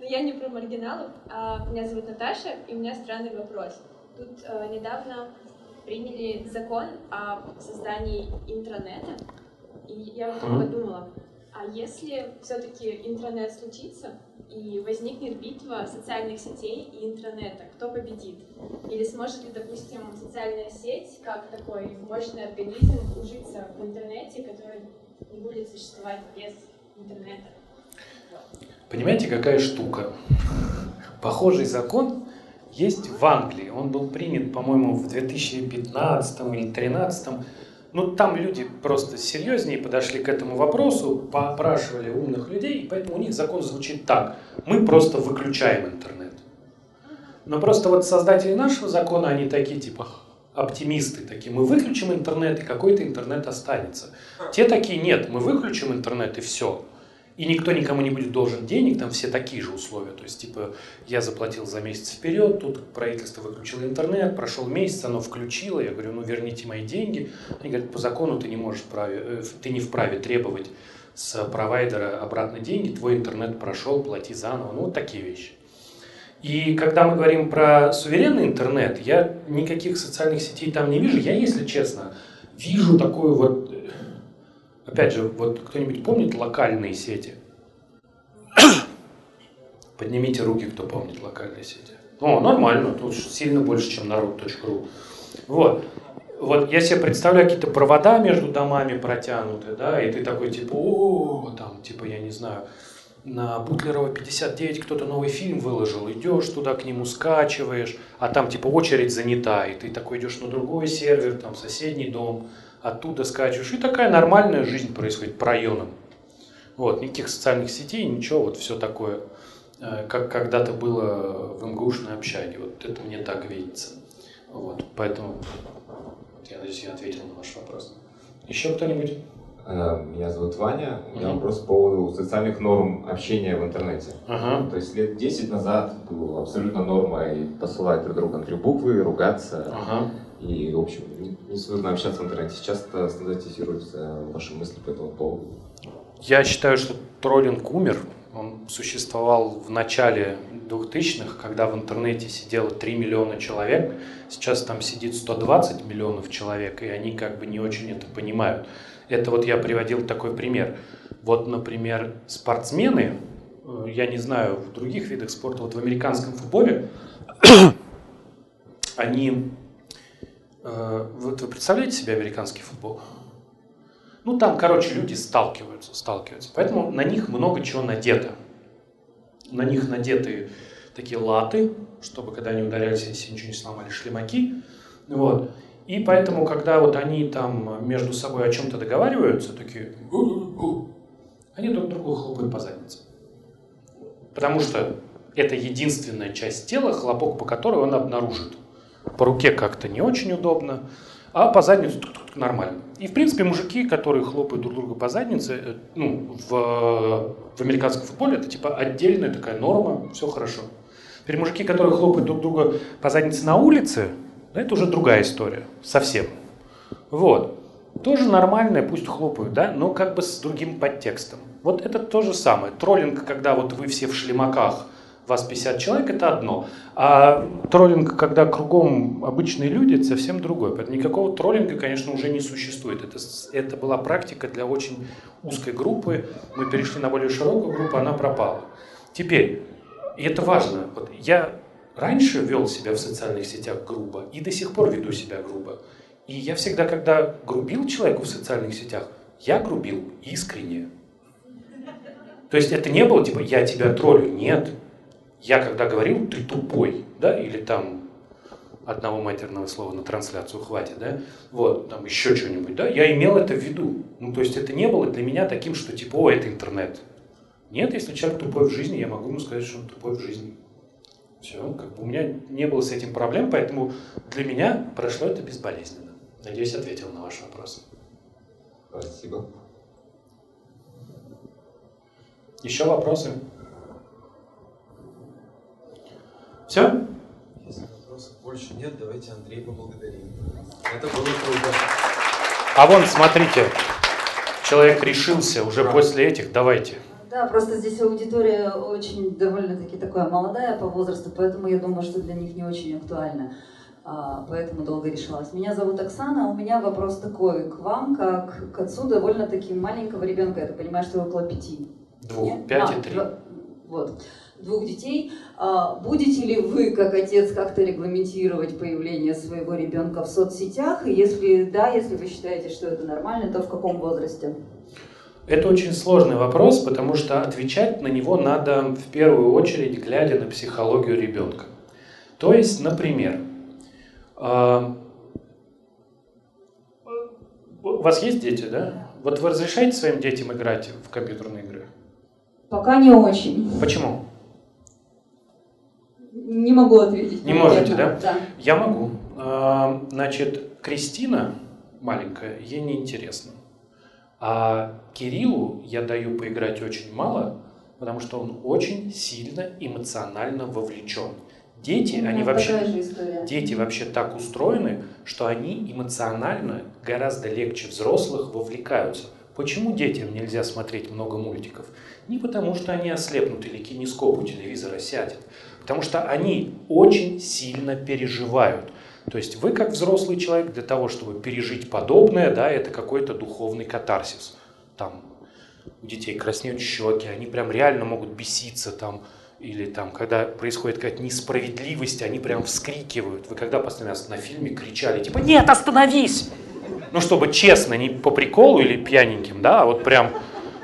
Но я не про маргиналов, а меня зовут Наташа, и у меня странный вопрос. Тут э, недавно приняли закон о создании интранета, и я вот подумала, а если все-таки интернет случится, и возникнет битва социальных сетей и интернета, кто победит? Или сможет ли, допустим, социальная сеть, как такой мощный организм, ужиться в интернете, который не будет существовать без интернета? Понимаете, какая штука? Похожий закон есть в Англии. Он был принят, по-моему, в 2015 или 2013. Ну, там люди просто серьезнее подошли к этому вопросу, попрашивали умных людей, и поэтому у них закон звучит так. Мы просто выключаем интернет. Но просто вот создатели нашего закона, они такие типа оптимисты такие. Мы выключим интернет, и какой-то интернет останется. Те такие, нет, мы выключим интернет, и все и никто никому не будет должен денег, там все такие же условия. То есть, типа, я заплатил за месяц вперед, тут правительство выключило интернет, прошел месяц, оно включило, я говорю, ну верните мои деньги. Они говорят, по закону ты не можешь вправе, э, ты не вправе требовать с провайдера обратно деньги, твой интернет прошел, плати заново, ну вот такие вещи. И когда мы говорим про суверенный интернет, я никаких социальных сетей там не вижу. Я, если честно, вижу такую вот Опять же, вот кто-нибудь помнит локальные сети? Поднимите руки, кто помнит локальные сети. О, нормально, тут сильно больше, чем народ.ру. Вот. Вот я себе представляю какие-то провода между домами протянуты, да, и ты такой типа, о, там, типа, я не знаю, на Бутлерова 59 кто-то новый фильм выложил, идешь туда к нему, скачиваешь, а там типа очередь занята, и ты такой идешь на другой сервер, там соседний дом, оттуда скачиваешь. И такая нормальная жизнь происходит по районам. Вот, никаких социальных сетей, ничего, вот все такое, э, как когда-то было в МГУшной общаге. Вот это мне так видится. Вот, поэтому я надеюсь, я ответил на ваш вопрос. Еще кто-нибудь? Э, меня зовут Ваня. У меня вопрос по поводу социальных норм общения в интернете. Ага. То есть лет 10 назад было абсолютно нормой посылать друг другу три буквы, ругаться. Ага. И, в общем, не сложно общаться в интернете. Сейчас это стандартизируется. Ваши мысли по этому поводу? Я считаю, что троллинг умер. Он существовал в начале 2000-х, когда в интернете сидело 3 миллиона человек. Сейчас там сидит 120 миллионов человек, и они как бы не очень это понимают. Это вот я приводил такой пример. Вот, например, спортсмены, э, я не знаю, в других видах спорта, вот в американском футболе, они... Э, вот вы представляете себе американский футбол? Ну, там, короче, люди сталкиваются, сталкиваются. Поэтому на них много чего надето. На них надеты такие латы, чтобы когда они ударялись, если ничего не сломали, шлемаки. Вот. И поэтому, когда вот они там между собой о чем-то договариваются, такие, они друг другу хлопают по заднице. Потому что это единственная часть тела, хлопок по которой он обнаружит. По руке как-то не очень удобно, а по заднице нормально. И, в принципе, мужики, которые хлопают друг друга по заднице, э, ну, в, в американском футболе это типа отдельная такая норма, все хорошо. Теперь мужики, которые хлопают друг друга по заднице на улице, это уже другая история, совсем. Вот. Тоже нормальное, пусть хлопают, да, но как бы с другим подтекстом. Вот это то же самое. Троллинг, когда вот вы все в шлемаках, вас 50 человек, это одно. А троллинг, когда кругом обычные люди, это совсем другое. Поэтому никакого троллинга, конечно, уже не существует. Это, это была практика для очень узкой группы. Мы перешли на более широкую группу, она пропала. Теперь, и это важно, вот я раньше вел себя в социальных сетях грубо и до сих пор веду себя грубо. И я всегда, когда грубил человеку в социальных сетях, я грубил искренне. То есть это не было типа «я тебя троллю». Нет, я когда говорил, ты тупой, да, или там одного матерного слова на трансляцию хватит, да, вот, там еще что-нибудь, да, я имел это в виду. Ну, то есть это не было для меня таким, что типа, о, это интернет. Нет, если человек тупой в жизни, я могу ему сказать, что он тупой в жизни. Все, как бы у меня не было с этим проблем, поэтому для меня прошло это безболезненно. Надеюсь, ответил на ваш вопрос. Спасибо. Еще вопросы? Все? Если вопросов больше нет, давайте Андрей поблагодарим. Это было круто. А вон, смотрите, человек решился уже да. после этих, давайте. Да, просто здесь аудитория очень довольно-таки такая молодая по возрасту, поэтому я думаю, что для них не очень актуально. А, поэтому долго решалась. Меня зовут Оксана, у меня вопрос такой к вам, как к отцу довольно-таки маленького ребенка, я так понимаю, что около пяти. Двух, пять а, и три. Два, вот двух детей. А, будете ли вы, как отец, как-то регламентировать появление своего ребенка в соцсетях? И если да, если вы считаете, что это нормально, то в каком возрасте? Это очень сложный вопрос, потому что отвечать на него надо в первую очередь, глядя на психологию ребенка. То есть, например, а, у вас есть дети, да? Вот вы разрешаете своим детям играть в компьютерные игры? Пока не очень. Почему? Не могу ответить. Не можете, да? Да. Я могу. А, значит, Кристина маленькая, ей неинтересно. А Кириллу я даю поиграть очень мало, потому что он очень сильно эмоционально вовлечен. Дети, ну, они вообще, дети вообще так устроены, что они эмоционально гораздо легче взрослых вовлекаются. Почему детям нельзя смотреть много мультиков? Не потому, что они ослепнут или кинескоп у телевизора сядет, Потому что они очень сильно переживают. То есть вы как взрослый человек для того, чтобы пережить подобное, да, это какой-то духовный катарсис. Там у детей краснеют щеки, они прям реально могут беситься там, или там, когда происходит какая-то несправедливость, они прям вскрикивают. Вы когда последний на фильме кричали, типа, нет, остановись! Ну, чтобы честно, не по приколу или пьяненьким, да, а вот прям,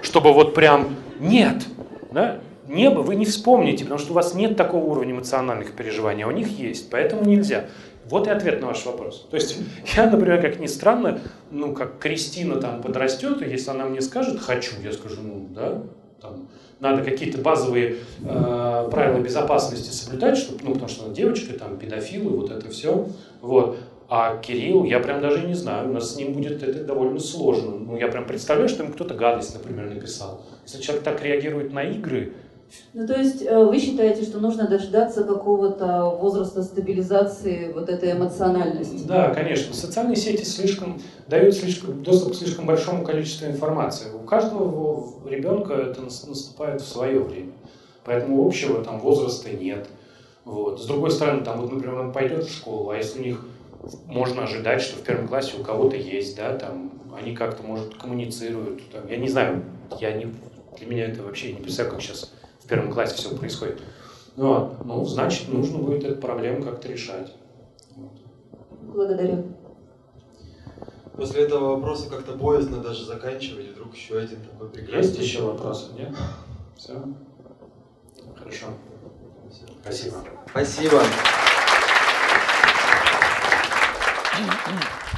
чтобы вот прям, нет, да, небо вы не вспомните, потому что у вас нет такого уровня эмоциональных переживаний, а у них есть, поэтому нельзя. Вот и ответ на ваш вопрос. То есть я, например, как ни странно, ну, как Кристина там подрастет, и если она мне скажет «хочу», я скажу «ну, да», там, надо какие-то базовые э, правила безопасности соблюдать, чтобы, ну, потому что она девочка, там, педофилы, вот это все. Вот. А Кирилл, я прям даже не знаю, у нас с ним будет это довольно сложно. Ну, я прям представляю, что ему кто-то гадость, например, написал. Если человек так реагирует на игры, Ну, то есть э, вы считаете, что нужно дождаться какого-то возраста стабилизации вот этой эмоциональности? Да, конечно. Социальные сети слишком дают слишком, доступ к слишком большому количеству информации. У каждого ребенка это наступает в свое время. Поэтому общего там возраста нет. Вот. С другой стороны, там вот, например, он пойдет в школу, а если у них можно ожидать, что в первом классе у кого-то есть, да, там они как-то, может, коммуницируют. Там, я не знаю, я не, для меня это вообще не представляю, как сейчас первом классе все происходит. Ну, ну, значит, нужно будет эту проблему как-то решать. Благодарю. После этого вопроса как-то боязно даже заканчивать, вдруг еще один такой прекрасный. Есть еще вопросы, нет? Все? Хорошо. Спасибо. Спасибо. Mm-hmm.